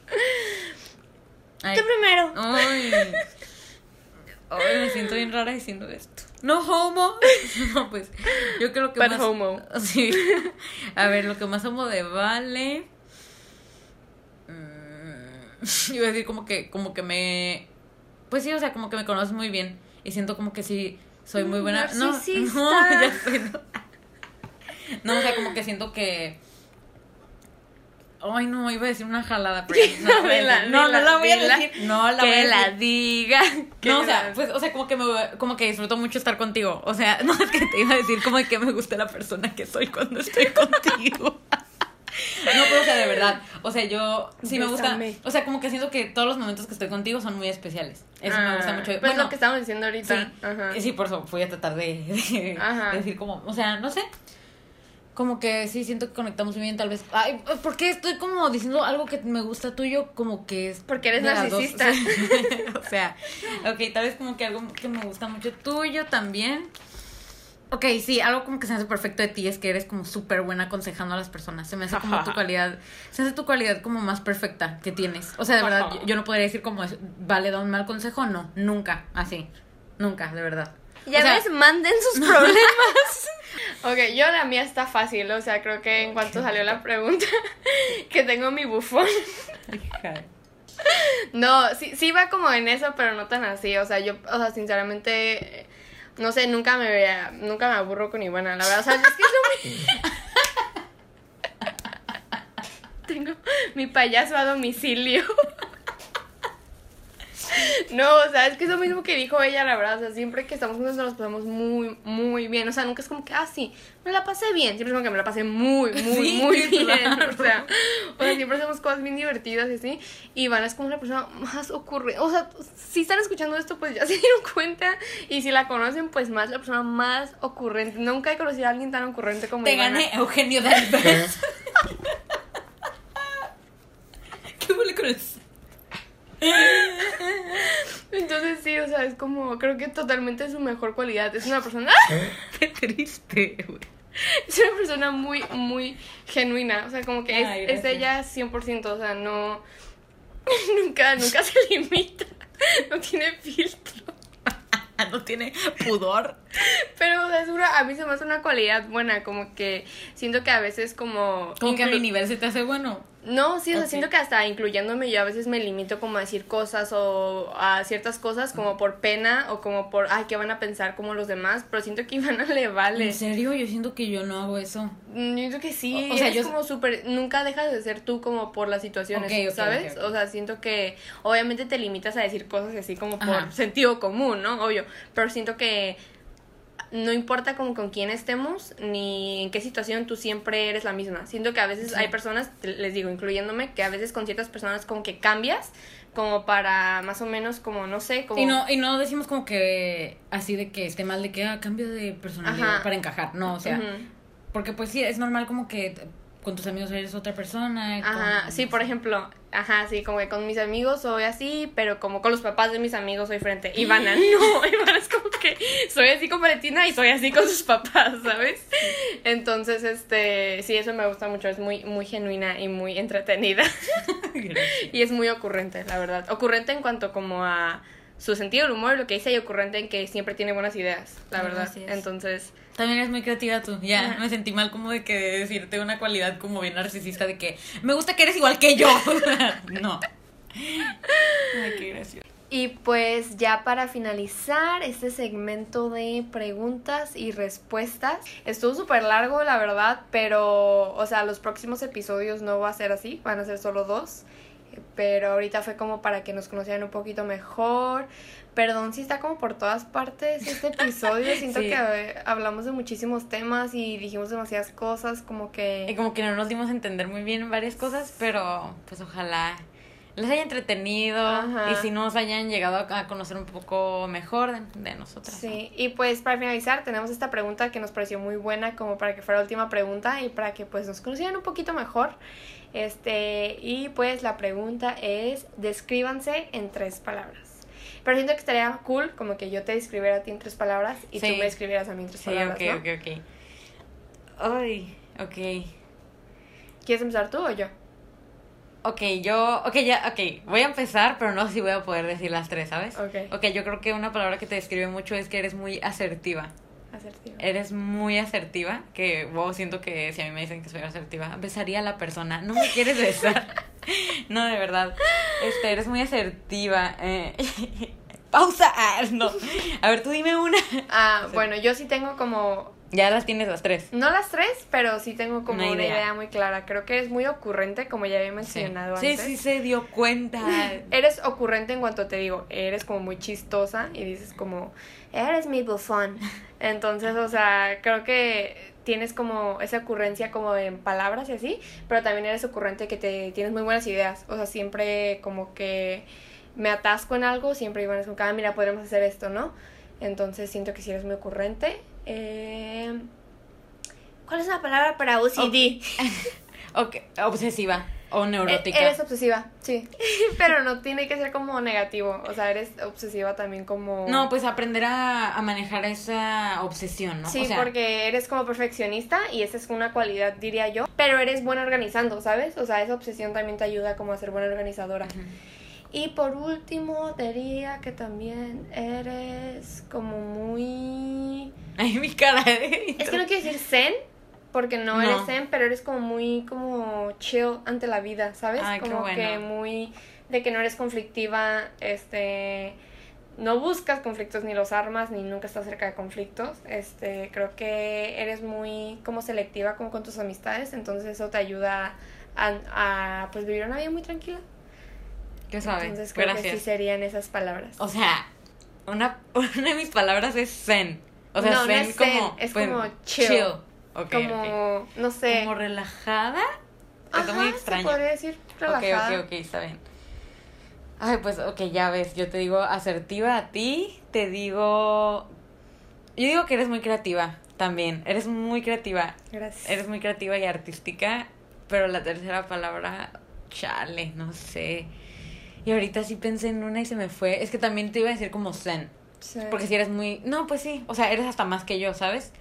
Ay, Tú primero. ay. Ay, me siento bien rara diciendo esto. No homo. *laughs* No, pues yo creo que But más homo. *laughs* Sí. A ver, lo que más amo de Vale. *laughs* Iba a decir como que como que me pues sí, o sea, como que me conoces muy bien y siento como que sí soy muy buena. No, Narcisista. *laughs* no, ya sé, no. No, o sea, como que siento que Ay, no, iba a decir una jalada, pero *laughs* no, la voy a Dila, decir. no, no dila, la voy a decir. No, la voy a que la decir. diga. que No, o sea, la- pues, o sea, como que me como que disfruto mucho estar contigo. O sea, no es que te iba a decir como que me gusta la persona que soy cuando estoy contigo. No, pero o sea, de verdad. O sea, yo sí me gusta. Bésame. O sea, como que siento que todos los momentos que estoy contigo son muy especiales. Eso me gusta Ah, mucho. Pues bueno, lo que estábamos diciendo ahorita. Sí, Ajá. sí, por eso voy a tratar de, de- Ajá. de decir como, o sea, no sé. Como que sí siento que conectamos muy bien, tal vez. Ay, ¿por qué estoy como diciendo algo que me gusta tuyo? Como que es. Porque eres de las dos. narcisista. *laughs* o sea, ok, tal vez como que algo que me gusta mucho tuyo también. Ok, sí, algo como que se me hace perfecto de ti es que eres como súper buena aconsejando a las personas. Se me hace como tu *laughs* cualidad, se hace tu cualidad como más perfecta que tienes. O sea, de verdad, yo, yo no podría decir como, es- vale, da un mal consejo, no, nunca, así, nunca, de verdad. Ya O sea, ves, manden sus *laughs* problemas. *laughs* ok, yo la mía está fácil, o sea, creo que en cuanto salió la pregunta, que tengo mi bufón. No, sí, sí va como en eso, pero no tan así. O sea, yo, o sea, sinceramente, eh, no sé, nunca me veía, nunca me aburro con Ivana, la verdad. O sea, es que es lo mi- *laughs* *laughs* Tengo mi payaso a domicilio. *laughs* No, o sea, es que es lo mismo que dijo ella, la verdad. O sea, siempre que estamos juntos nos las pasamos muy, muy bien. O sea, nunca es como que, ah, sí, me la pasé bien. Siempre es como que me la pasé muy, muy, Sí, muy *laughs* bien. claro. O sea, o sea, siempre hacemos cosas bien divertidas y así. Y Ivana es como la persona más ocurrente. O sea, si están escuchando esto, pues ya *laughs* se dieron cuenta. Y si la conocen, pues más la persona más ocurrente. Nunca he conocido a alguien tan ocurrente como Te Ivana. gané Eugenio Derbez. ¿Qué huele con el... Entonces sí, o sea, es como, creo que totalmente su mejor cualidad. Es una persona, *laughs* Qué triste, güey. es una persona muy, muy genuina. O sea, como que es, Ay, es ella 100%, o sea, no, *laughs* nunca, nunca se limita. No tiene filtro. *laughs* No tiene pudor. Pero, o sea, es una, a mí se me hace una cualidad buena, como que siento que a veces como... Como que a mi nivel se te hace bueno. No, sí, o sea, siento que hasta incluyéndome yo a veces me limito como a decir cosas o a ciertas cosas como por pena o como por, ay, ¿qué van a pensar como los demás? Pero siento que *laughs* a Ivana le vale. ¿En serio? Yo siento que yo no hago eso. Mm, Yo creo que sí, O- o sea, yo- como súper, nunca dejas de ser tú como por las situaciones, ¿sabes? O sea, siento que obviamente te limitas a decir cosas así como por Ajá. sentido común, ¿no? Obvio, pero siento que no importa como con quién estemos ni en qué situación tú siempre eres la misma. Siento que a veces Sí. hay personas, les digo, incluyéndome, que a veces con ciertas personas como que cambias como para más o menos como no sé, como Y no, y no decimos como que así de que esté mal de que ah, cambio de personalidad Ajá. para encajar. No, o sea, porque pues sí, es normal como que con tus amigos eres otra persona. Ajá, con- sí, por ejemplo, ajá, sí, como que con mis amigos soy así, pero como con los papás de mis amigos soy frente. Ivana, *laughs* no, *laughs* Ivana es como que soy así con Valentina y soy así con sus papás, ¿sabes? Entonces, este, sí, eso me gusta mucho, es muy, muy genuina y muy entretenida. *laughs* Y es muy ocurrente, la verdad. Ocurrente en cuanto como a su sentido del humor, lo que dice, y ocurrente en que siempre tiene buenas ideas, la verdad. Entonces, También eres muy creativa tú. Ya, Ajá. me sentí mal como de que decirte una cualidad como bien narcisista de que me gusta que eres igual que yo. *laughs* No. Ay, qué gracioso. Y pues ya para finalizar este segmento de preguntas y respuestas, estuvo súper largo la verdad, pero o sea, los próximos episodios no va a ser así, van a ser solo dos, pero ahorita fue como para que nos conocieran un poquito mejor. Perdón si está como por todas partes este *laughs* episodio, siento Sí. que eh, hablamos de muchísimos temas y dijimos demasiadas cosas, como Y que... como que no nos dimos a entender muy bien varias cosas, pero pues ojalá les haya entretenido Ajá. y si nos hayan llegado a conocer un poco mejor de, de nosotras. ¿no? Sí, y pues para finalizar tenemos esta pregunta que nos pareció muy buena como para que fuera la última pregunta y para que pues nos conocieran un poquito mejor. Este, y pues la pregunta es, descríbanse en tres palabras. Pero siento que estaría cool como que yo te describiera a ti en tres palabras y Sí. tú me describieras a mí en tres Sí, palabras, ok, ¿no? ok, ok. Ay, ok. ¿Quieres empezar tú o yo? Ok, yo, ok, ya, ok, voy a empezar, pero no sé si voy a poder decir las tres, ¿sabes? Ok. Ok, yo creo que una palabra que te describe mucho es que eres muy asertiva. Asertivo. Eres muy asertiva, que wow, siento que si a mí me dicen que soy asertiva, besaría a la persona. No me quieres besar. *laughs* no, de verdad. Este, eres muy asertiva. eh. *laughs* Pausa. Ah, no. A ver, tú dime una. Ah, bueno, yo sí tengo como Ya las tienes las tres. no las tres, pero sí tengo como Una una idea, idea. muy clara. Creo que es muy ocurrente, como ya había Sí. mencionado sí, antes. sí se dio cuenta. *laughs* Eres ocurrente en cuanto te digo, eres como muy chistosa y dices como, eres mi bufón. Entonces, o sea, creo que tienes como esa ocurrencia como en palabras y así, pero también eres ocurrente que te tienes muy buenas ideas. O sea, siempre como que me atasco en algo, siempre iban a como, ah, mira, podemos hacer esto, ¿no? Entonces siento que sí eres muy ocurrente. Eh, ¿Cuál es la palabra para OCD? *laughs* Ok, obsesiva o neurótica. E- Eres obsesiva, sí. *laughs* Pero no tiene que ser como negativo. O sea, eres obsesiva también como. No, pues aprender a, a manejar esa obsesión, ¿no? Sí, o sea, porque eres como perfeccionista y esa es una cualidad, diría yo. Pero eres buena organizando, ¿sabes? O sea, esa obsesión también te ayuda como a ser buena organizadora. Ujú. Y por último, diría que también eres como muy. Ay, mi cara. de- Es que no quiero decir zen, porque no, No. eres zen, pero eres como muy como chill ante la vida, ¿sabes? Ay, como bueno. que muy de que no eres conflictiva, este no buscas conflictos ni los armas ni nunca estás cerca de conflictos. Este, creo que eres muy como selectiva como con tus amistades, entonces eso te ayuda a, a, pues vivir una vida muy tranquila. ¿Qué sabes? Entonces creo que sí Gracias. serían esas palabras. O sea, una, *laughs* una de mis palabras es zen. O sea, No, no zen es zen, como. es pues, como chill. Ok, como ok. no sé, Como relajada. Está Ajá, muy se extraño. podría decir relajada. Ok, ok, ok, está bien. Ay, pues, ok, ya ves, yo te digo asertiva a ti, te digo... Yo digo que eres muy creativa también, eres muy creativa, Gracias. eres muy creativa y artística, pero la tercera palabra, chale, no sé. Y ahorita sí pensé en una y se me fue, es que también te iba a decir como zen, Sí. porque si eres muy... No, pues sí, o sea, eres hasta más que yo, ¿sabes?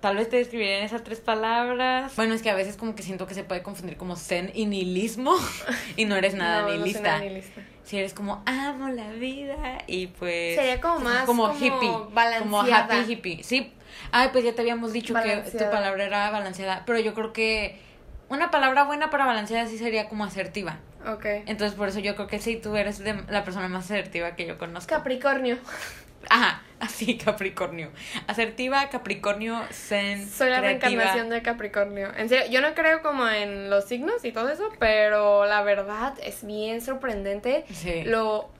tal vez te describiría en esas tres palabras. Bueno, es que a veces como que siento que se puede confundir como zen y nihilismo *laughs* y no eres *laughs* nada No, no nihilista. nada nihilista. Si eres como amo la vida y pues Sería como más como, como hippie, como balanceada. happy hippie. Sí. Ay, pues ya te habíamos dicho que tu palabra era balanceada, pero yo creo que una palabra buena para balanceada sí sería como asertiva. Ok. Entonces, por eso yo creo que sí, tú eres de- la persona más asertiva que yo conozco. Capricornio. Ajá, *laughs* así, Capricornio. Asertiva, Capricornio, zen, Soy la creativa. reencarnación de Capricornio. En serio, yo no creo como en los signos y todo eso, pero la verdad es bien sorprendente Sí. lo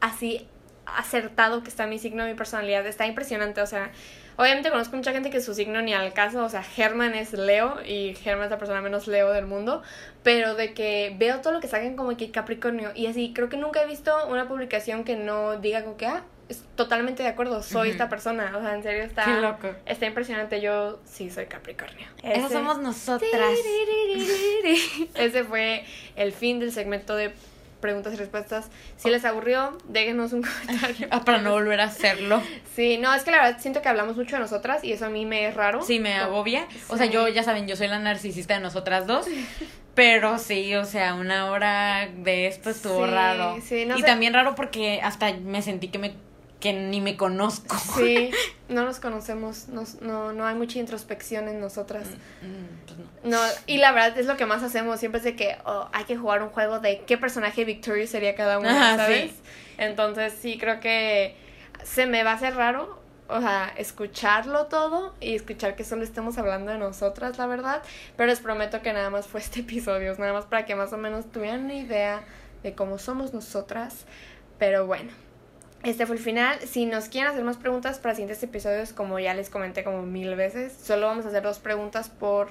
así acertado que está mi signo, mi personalidad. Está impresionante, o sea, obviamente conozco mucha gente que su signo ni al caso, o sea, Germán es Leo y Germán es la persona menos Leo del mundo, pero de que veo todo lo que sacan como que Capricornio y así, creo que nunca he visto una publicación que no diga como que, ah, es totalmente de acuerdo, soy esta persona, o sea, en serio está... Qué loco. Está impresionante, yo sí soy Capricornio. Eso Ese- somos nosotras. *laughs* Ese fue el fin del segmento de preguntas y respuestas. Si les aburrió, déjenos un *laughs* comentario. Ah, para no volver a hacerlo. Sí, no, es que la verdad siento que hablamos mucho de nosotras y eso a mí me es raro. Sí, me agobia. O sea, yo, ya saben, yo soy la narcisista de nosotras dos. *laughs* Pero sí, o sea, una hora de esto estuvo Sí, raro. sí, no y sé. también raro porque hasta me sentí que me que ni me conozco. Sí, *laughs* no nos conocemos, nos- no, no hay mucha introspección en nosotras. Mm, pues no. No, y la verdad es lo que más hacemos, siempre es de que oh, hay que jugar un juego de qué personaje Victorious sería cada uno, Ajá, ¿sabes? sí. Entonces sí creo que se me va a hacer raro, o sea, escucharlo todo y escuchar que solo estemos hablando de nosotras, la verdad, pero les prometo que nada más fue este episodio, nada más para que más o menos tuvieran una idea de cómo somos nosotras, pero bueno. Este fue el final. Si nos quieren hacer más preguntas para siguientes episodios, como ya les comenté como mil veces, solo vamos a hacer dos preguntas por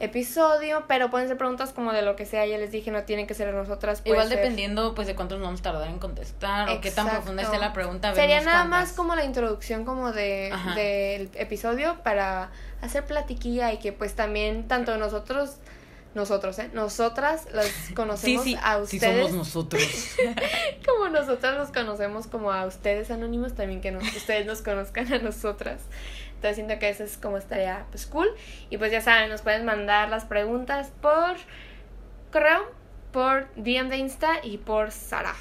episodio, pero pueden ser preguntas como de lo que sea, ya les dije, no tienen que ser nosotras. Igual ser- dependiendo pues de cuánto nos vamos a tardar en contestar o qué tan profunda esté la pregunta. Sería nada cuántas. más como la introducción como de del episodio para hacer platiquilla y que pues también tanto nosotros nosotros, ¿eh? Nosotras las *laughs* Sí, conocemos sí, a sí ustedes somos nosotros. *laughs* como nosotras los conocemos como a ustedes anónimos, también que nos, ustedes nos conozcan a nosotras. Entonces siento que eso es como estaría pues cool. Y pues ya saben, nos pueden mandar las preguntas por correo, por DM de Insta y por Sara.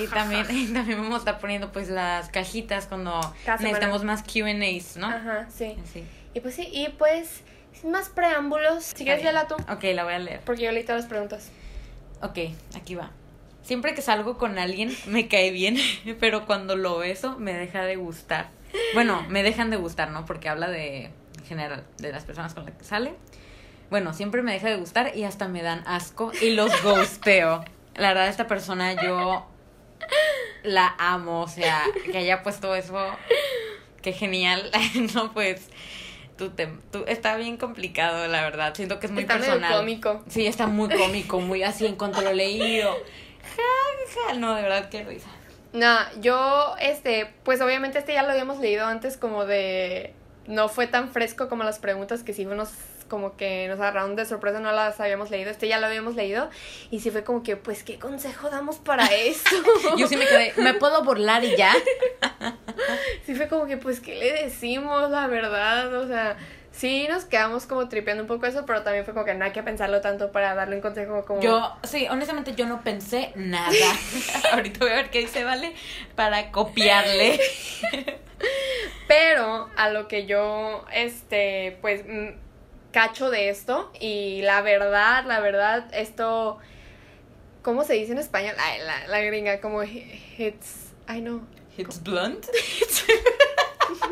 Y también, *laughs* y también vamos a estar poniendo pues las cajitas cuando semana. necesitamos más Q&As, ¿no? Ajá, sí. Sí. Y pues sí, y pues sin más preámbulos, si quieres léela tú, Ok, la voy a leer. porque yo leí todas las preguntas. Ok, aquí va. Siempre que salgo con alguien *laughs* me cae bien, *laughs* pero cuando lo beso me deja de gustar. Bueno, me dejan de gustar, ¿no? Porque habla de, en general, de las personas con las que sale. Bueno, siempre me deja de gustar y hasta me dan asco y los *laughs* ghosteo. La verdad, esta persona yo la amo, o sea, que haya puesto eso, qué genial. no, pues, tú te, tú, está bien complicado, la verdad. Siento que es muy Está personal. cómico. Sí, está muy cómico, muy así en cuanto lo leí. *laughs* ja, no, de verdad, qué risa. No, yo, este, pues obviamente este ya lo habíamos leído antes como de... No fue tan fresco como las preguntas que sí nos como que nos agarraron de sorpresa, no las habíamos leído. Este ya lo habíamos leído y sí fue como que, pues, ¿qué consejo damos para *laughs* esto? Yo sí me quedé, ¿me puedo burlar y ya? *laughs* sí fue como que, pues, ¿qué le decimos? La verdad, o sea, sí nos quedamos como tripeando un poco eso, pero también fue como que no hay que pensarlo tanto para darle un consejo como... Yo, sí, honestamente yo no pensé nada. *laughs* Ahorita voy a ver qué dice, ¿vale? Para copiarle. Pero a lo que yo, este, pues, mm, cacho de esto, y la verdad, la verdad, esto, ¿cómo se dice en español? Ay, la, la gringa, como hits, ay no, It's blunt. *laughs* *laughs*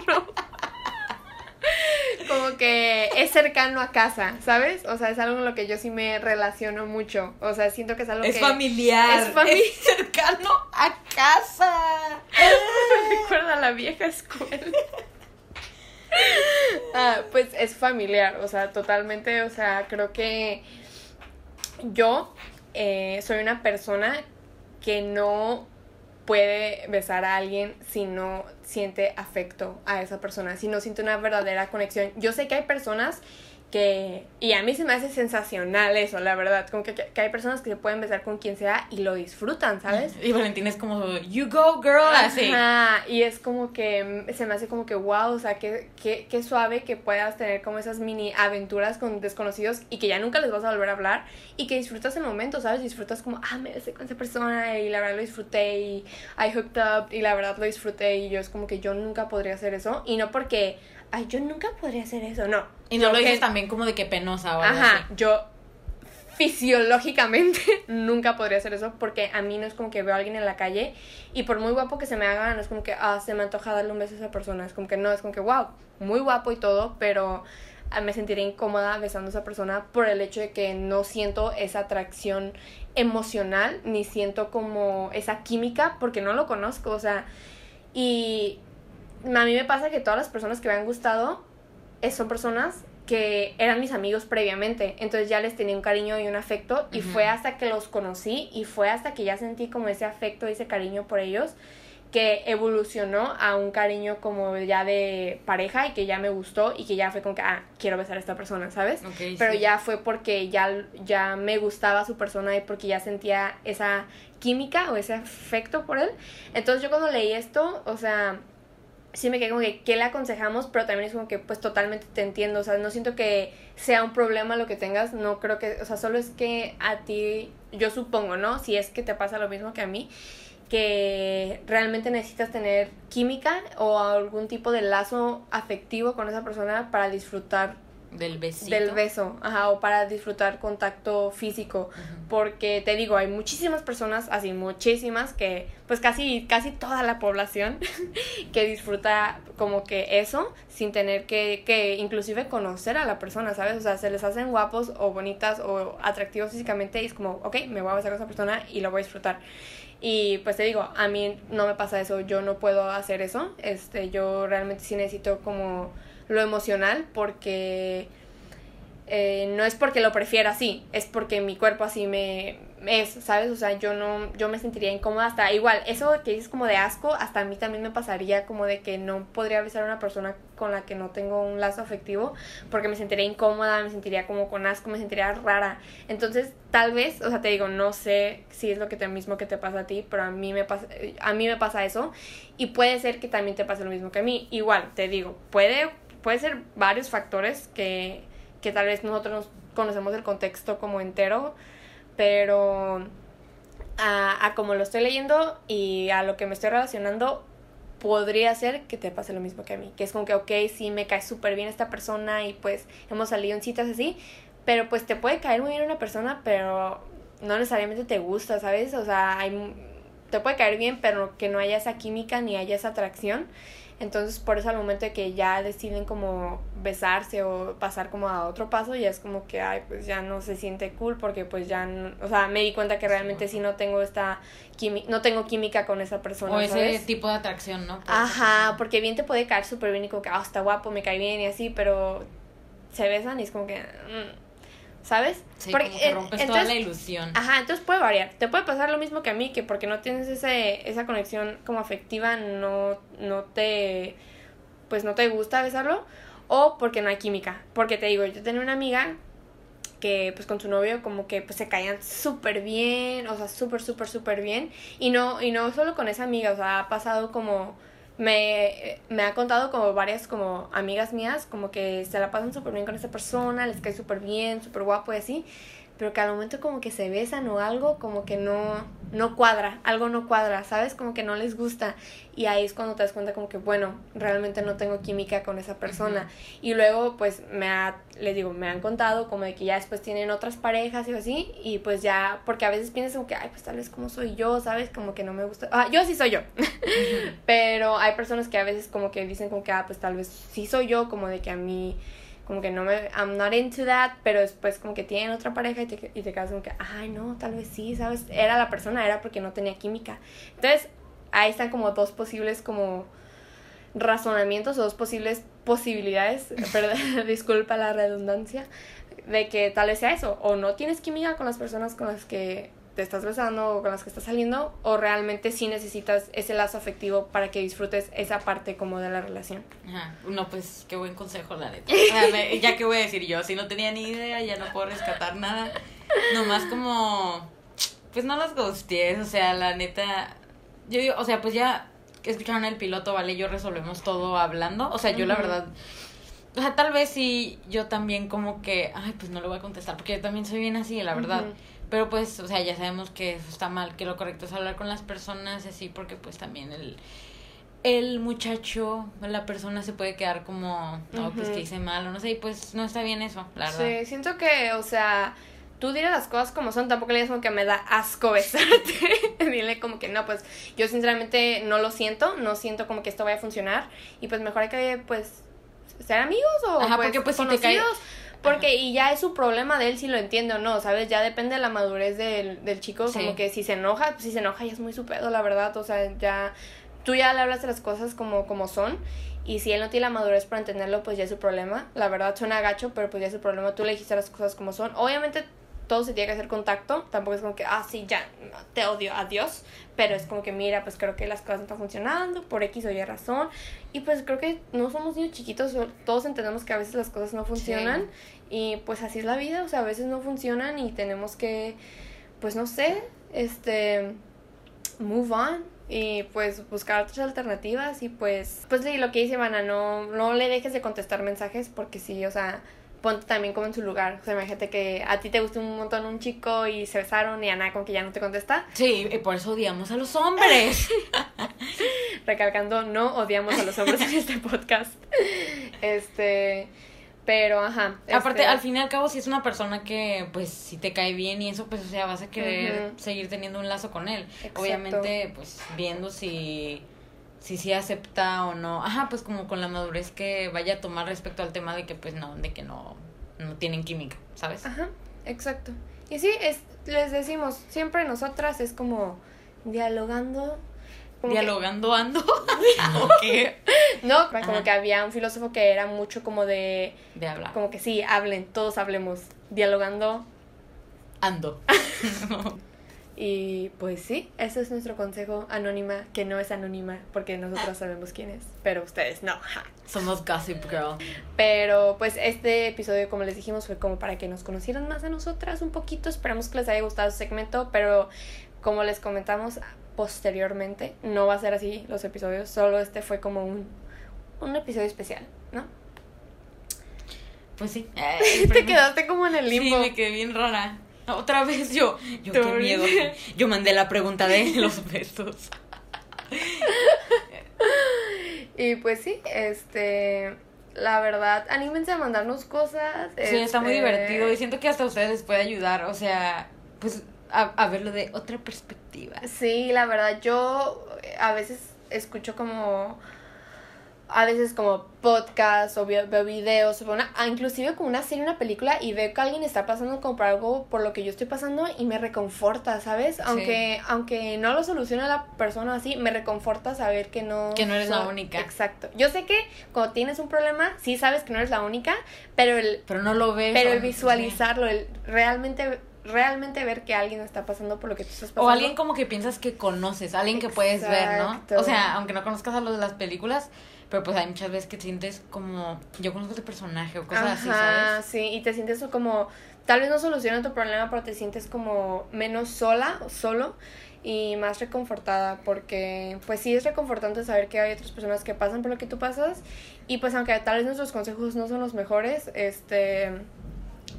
como que es cercano a casa, ¿sabes? O sea, es algo en lo que yo sí me relaciono mucho, o sea, siento que es algo Es que... familiar. Es fami- es cercano a casa. *laughs* Me recuerda a la vieja escuela. Ah, pues es familiar, o sea, totalmente, o sea, creo que yo eh, soy una persona que no puede besar a alguien si no siente afecto a esa persona, si no siente una verdadera conexión. Yo sé que hay personas que y a mí se me hace sensacional eso, la verdad, como que, que, hay personas que se pueden besar con quien sea y lo disfrutan, ¿sabes? Y Valentín es como, you go girl, así. Ajá, y es como que se me hace como que wow, o sea, que, que, que suave que puedas tener como esas mini aventuras con desconocidos y que ya nunca les vas a volver a hablar y que disfrutas el momento, ¿sabes? Disfrutas como, ah, me besé con esa persona y la verdad lo disfruté y I hooked up y la verdad lo disfruté y yo es como que yo nunca podría hacer eso y no porque ay, yo nunca podría hacer eso, no. Y no lo dices también como de que penosa o algo Ajá, yo fisiológicamente *laughs* nunca podría hacer eso porque a mí no es como que veo a alguien en la calle y por muy guapo que se me haga, no es como que, ah, se me antoja darle un beso a esa persona, es como que no, es como que, wow, muy guapo y todo, pero ah, me sentiría incómoda besando a esa persona por el hecho de que no siento esa atracción emocional ni siento como esa química porque no lo conozco, o sea, y a mí me pasa que todas las personas que me han gustado eh, son personas que eran mis amigos previamente, entonces ya les tenía un cariño y un afecto y fue hasta que los conocí y fue hasta que ya sentí como ese afecto y ese cariño por ellos que evolucionó a un cariño como ya de pareja y que ya me gustó y que ya fue como que, ah, quiero besar a esta persona, ¿sabes? Pero ya fue porque ya, ya me gustaba su persona y porque ya sentía esa química o ese afecto por él. Entonces yo cuando leí esto, o sea, sí me quedé como que, ¿qué le aconsejamos? Pero también es como que, pues totalmente te entiendo, o sea, no siento que sea un problema lo que tengas, no creo que, o sea, solo es que a ti, yo supongo, ¿no? Si es que te pasa lo mismo que a mí, que realmente necesitas tener química o algún tipo de lazo afectivo con esa persona para disfrutar del besito. Del beso, ajá, o para disfrutar contacto físico. Porque te digo, hay muchísimas personas, así muchísimas, que pues casi, casi toda la población *laughs* que disfruta como que eso sin tener que, que inclusive conocer a la persona, ¿sabes? O sea, se les hacen guapos o bonitas o atractivos físicamente y es como, ok, me voy a besar con esa persona y lo voy a disfrutar. Y pues te digo, a mí no me pasa eso, yo no puedo hacer eso. Este, yo realmente sí necesito como lo emocional porque eh, no es porque lo prefiera así, es porque mi cuerpo así me es, ¿sabes? O sea, yo no, yo me sentiría incómoda hasta igual, eso que dices como de asco, hasta a mí también me pasaría como de que no podría besar a una persona con la que no tengo un lazo afectivo, porque me sentiría incómoda, me sentiría como con asco, me sentiría rara. Entonces, tal vez, o sea, te digo, no sé si es lo que te mismo que te pasa a ti, pero a mí me pasa, a mí me pasa eso, y puede ser que también te pase lo mismo que a mí. Igual, te digo, puede puede ser varios factores que, que tal vez nosotros conocemos el contexto como entero, pero a, a como lo estoy leyendo y a lo que me estoy relacionando, podría ser que te pase lo mismo que a mí, que es como que, ok, sí, me cae súper bien esta persona y pues hemos salido en citas así, pero pues te puede caer muy bien una persona, pero no necesariamente te gusta, ¿sabes? O sea, te puede caer bien, pero que no haya esa química ni haya esa atracción. Entonces, por eso al momento de que ya deciden como besarse o pasar como a otro paso, ya es como que, ay, pues ya no se siente cool porque pues ya, o sea, me di cuenta que realmente sí no tengo esta química, no tengo química con esa persona. O ese tipo de atracción, ¿no? Ajá, porque bien te puede caer súper bien y como que, ah, está guapo, me cae bien y así, pero se besan y es como que... Mm, ¿sabes? Sí, porque como que rompes toda la ilusión. Ajá, entonces puede variar. Te puede pasar lo mismo que a mí, que porque no tienes ese, esa conexión como afectiva, no, no te, pues no te gusta besarlo, o porque no hay química. Porque te digo, yo tenía una amiga que pues con su novio como que pues se caían súper bien, o sea, súper, súper, súper bien. Y no, y no solo con esa amiga, o sea, ha pasado como me, me ha contado como varias como amigas mías, como que se la pasan súper bien con esa persona, les cae súper bien, súper guapo y así, pero que al momento como que se besan o algo, como que no, no cuadra, algo no cuadra, ¿sabes? Como que no les gusta. Y ahí es cuando te das cuenta como que, bueno, realmente no tengo química con esa persona. Y luego, pues, me ha, les digo, me han contado como de que ya después tienen otras parejas y así, y pues ya, porque a veces piensas como que, ay, pues tal vez como soy yo, ¿sabes? Como que no me gusta. Ah, yo sí soy yo. *laughs* Pero hay personas que a veces como que dicen como que, ah, pues tal vez sí soy yo, como de que a mí como que no me, I'm not into that, pero después como que tienen otra pareja y te, y te quedas como que, ay, no, tal vez sí, ¿sabes? Era la persona, era porque no tenía química. Entonces, ahí están como dos posibles como razonamientos o dos posibles posibilidades, *laughs* perdón, *laughs* disculpa la redundancia, de que tal vez sea eso, o no tienes química con las personas con las que te estás besando o con las que estás saliendo o realmente sí necesitas ese lazo afectivo para que disfrutes esa parte como de la relación. Ajá. No, pues qué buen consejo, la neta. *laughs* Me- ya que voy a decir yo, si no tenía ni idea, ya no puedo rescatar nada. Nomás como, pues no los gusties, o sea, la neta, yo digo, o sea, pues ya escucharon el piloto, vale, yo resolvemos todo hablando. O sea, yo la verdad, o sea, tal vez sí, yo también como que, ay, pues no le voy a contestar, porque yo también soy bien así, la verdad. Ujú. Pero pues, o sea, ya sabemos que eso está mal, que lo correcto es hablar con las personas así, porque pues también el, el muchacho, la persona se puede quedar como, no, pues que hice mal o no sé, y pues no está bien eso, la verdad. Sí, siento que, o sea, tú dile las cosas como son, tampoco le digas como que me da asco *laughs* besarte. Dile como que no, pues yo sinceramente no lo siento, no siento como que esto vaya a funcionar y pues mejor hay que pues ser amigos o Ajá, pues, porque, pues, si te cae- Porque, y ya es su problema de él si lo entiende o no, ¿sabes? Ya depende de la madurez del, del chico, Sí. como que si se enoja, pues si se enoja ya es muy su pedo, la verdad, o sea, ya, tú ya le hablas de las cosas como, como son, y si él no tiene la madurez para entenderlo, pues ya es su problema, la verdad suena gacho, pero pues ya es su problema, tú le dijiste las cosas como son, obviamente todo se tiene que hacer contacto, tampoco es como que, ah, sí, ya, te odio, adiós, pero es como que, mira, pues creo que las cosas no están funcionando, por X o Y razón, y pues creo que no somos niños chiquitos, todos entendemos que a veces las cosas no funcionan, y pues así es la vida, o sea, a veces no funcionan y tenemos que, pues no sé, este, move on y pues buscar otras alternativas y pues, pues sí, lo que dice Ivana, no, no le dejes de contestar mensajes porque sí, o sea, ponte también como en su lugar, o sea, imagínate que a ti te gusta un montón un chico y se besaron y Ana como que ya no te contesta, Sí, y por eso odiamos a los hombres. *laughs* recalcando, no odiamos a los hombres en este podcast, este, pero ajá. Aparte, este, al fin y al cabo, si es una persona que, pues, si te cae bien y eso, pues, o sea, vas a querer seguir teniendo un lazo con él. Exacto. Obviamente, pues, viendo si si sí acepta o no. Ajá, pues como con la madurez que vaya a tomar respecto al tema de que, pues, no, de que no, no tienen química, ¿sabes? Ajá, exacto. Y sí, es, les decimos, siempre nosotras es como dialogando. como que- Dialogando ando. *laughs* ¿O qué? *laughs* no, como que había un filósofo que era mucho como de, De hablar. como que sí, hablen, todos hablemos, dialogando. Ando. *laughs* Y pues sí, ese es nuestro consejo anónima, que no es anónima, porque nosotros sabemos quién es, pero ustedes no. *laughs* Somos Gossip Girl. Pero pues este episodio, como les dijimos, fue como para que nos conocieran más a nosotras un poquito. Esperamos que les haya gustado este segmento, pero como les comentamos posteriormente, no va a ser así los episodios, solo este fue como un, un episodio especial, ¿no? Pues sí. *laughs* Te quedaste como en el limbo. Sí, me quedé bien rara. *laughs* Otra vez yo. Yo qué miedo. Yo mandé la pregunta de *laughs* los besos. Y pues sí, este, la verdad, anímense a mandarnos cosas. Sí, está muy este, divertido y siento que hasta a ustedes les puede ayudar, o sea, pues a, a verlo de otra perspectiva. Sí, la verdad, yo eh, a veces escucho como. A veces como podcast o veo, veo videos o una, ah, inclusive como una serie, una película y veo que alguien está pasando como por algo por lo que yo estoy pasando y me reconforta, ¿sabes? Aunque aunque no lo solucione la persona así, me reconforta saber que no Que no eres la única. Exacto. Yo sé que cuando tienes un problema, sí sabes que no eres la única, pero el Pero no lo ves. pero el visualizarlo, el realmente realmente ver que alguien está pasando por lo que tú estás pasando. O alguien como que piensas que conoces, alguien que puedes ver, ¿no? O sea, aunque no conozcas a los de las películas, pero pues hay muchas veces que sientes como, yo conozco este personaje o cosas así, ¿sabes? sí, y te sientes como, tal vez no soluciona tu problema, pero te sientes como menos sola o solo y más reconfortada porque pues sí es reconfortante saber que hay otras personas que pasan por lo que tú pasas y pues aunque tal vez nuestros consejos no son los mejores, este,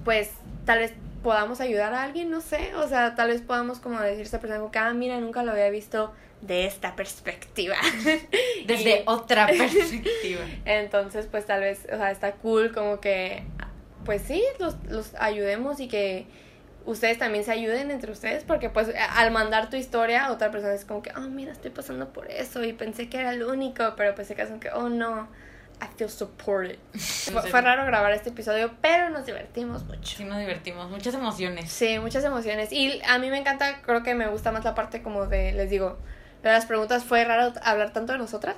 pues tal vez podamos ayudar a alguien, no sé, o sea, tal vez podamos como decir a esta persona como que, ah, mira, nunca lo había visto de esta perspectiva. *laughs* Desde Y- otra *laughs* perspectiva. entonces, pues tal vez, o sea, está cool como que, pues sí, los, los ayudemos y que ustedes también se ayuden entre ustedes, porque pues al mandar tu historia otra persona es como que, oh, mira, estoy pasando por eso y pensé que era el único, pero pues se casan que, oh, no, I feel supported. *laughs* fue, fue raro grabar este episodio, pero nos divertimos mucho. Sí, nos divertimos, muchas emociones. Sí, muchas emociones. Y a mí me encanta, creo que me gusta más la parte como de, les digo, de las preguntas fue raro hablar tanto de nosotras,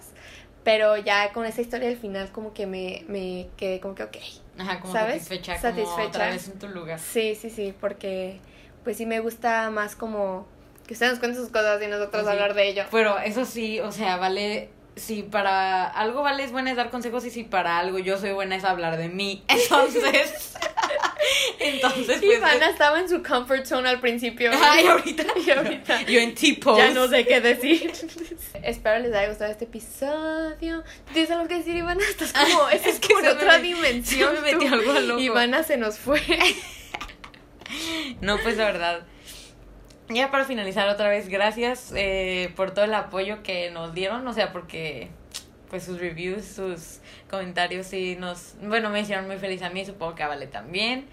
pero ya con esa historia al final como que me, me quedé como que, ok. Ajá, como ¿Sabes? satisfecha, como Satisfecha. otra vez en tu lugar. Sí, sí, sí, porque pues sí me gusta más como que ustedes nos cuenten sus cosas y nosotros Sí. hablar de ello. Pero eso sí, o sea, vale. Si para algo vale es buena es dar consejos y si para algo yo soy buena es hablar de mí. *laughs* Entonces. *laughs* entonces, pues. Ivana estaba en su comfort zone al principio. *laughs* Ay, ahorita. Y ahorita. Yo en tipo. Ya no sé qué decir. Espero les haya gustado este episodio. ¿Tienes algo que decir, Ivana? Estás como, es, Es que me otra dimensión. se me metió tú. algo loco. Ivana se nos fue. No, pues la verdad. Ya para finalizar otra vez, gracias eh, por todo el apoyo que nos dieron, o sea, porque pues sus reviews, sus comentarios sí nos, bueno, me hicieron muy feliz a mí, supongo que a Vale también.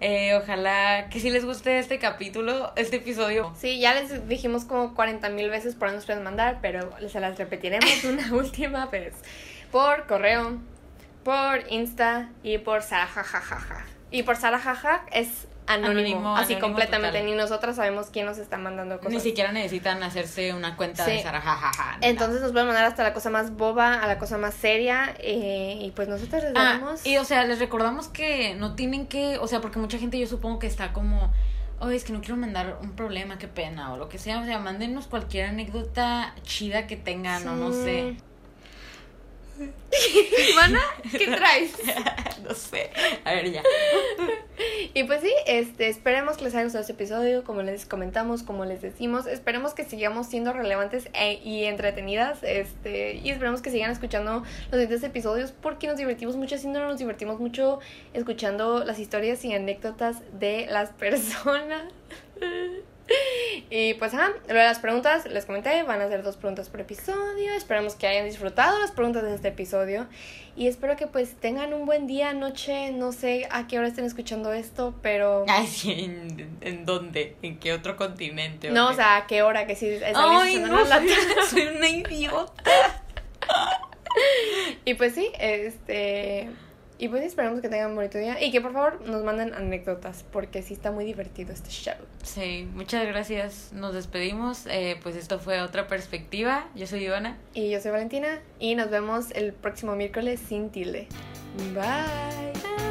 Eh, ojalá que si les guste este capítulo, este episodio. Sí, ya les dijimos como 40 mil veces por dónde nos pueden mandar, pero se las repetiremos *laughs* una última vez. Por correo, por Insta y por Sara jajajaja. Y por Sara jaja es anónimo, Anónimo, así anónimo completamente. total. Ni nosotras sabemos quién nos está mandando cosas. Ni siquiera necesitan hacerse una cuenta de Sí. Sara, jajaja. Entonces nos pueden mandar hasta la cosa más boba a la cosa más seria eh, y pues nosotros les Ah, damos... y o sea, les recordamos que no tienen que, o sea, porque mucha gente yo supongo que está como, oh, es que no quiero mandar un problema, qué pena, o lo que sea, o sea, mándenos cualquier anécdota chida que tengan, o no sé. *laughs* Ivana, ¿qué traes? *laughs* no sé. A ver, ya. Y pues sí, este, esperemos que les haya gustado este episodio, como les comentamos, como les decimos, esperemos que sigamos siendo relevantes e- y entretenidas, este, y esperemos que sigan escuchando los siguientes episodios porque nos divertimos mucho haciéndolo, nos divertimos mucho escuchando las historias y anécdotas de las *laughs* personas. *laughs* Y pues, ajá, lo de las preguntas, les comenté, van a ser dos preguntas por episodio. Esperamos que hayan disfrutado las preguntas de este episodio. Y espero que pues tengan un buen día, noche, no sé a qué hora estén escuchando esto, pero... Ay, sí, ¿en, en dónde? ¿En qué otro continente? No, o sea, a qué hora, que si es Ay, no, soy, soy una idiota. *laughs* Y pues sí, este... Y pues esperamos que tengan un bonito día y que por favor nos manden anécdotas porque sí está muy divertido este show. Sí, muchas gracias. Nos despedimos. Eh, pues esto fue otra perspectiva. Yo soy Ivana. Y yo soy Valentina y nos vemos el próximo miércoles sin tilde. Bye.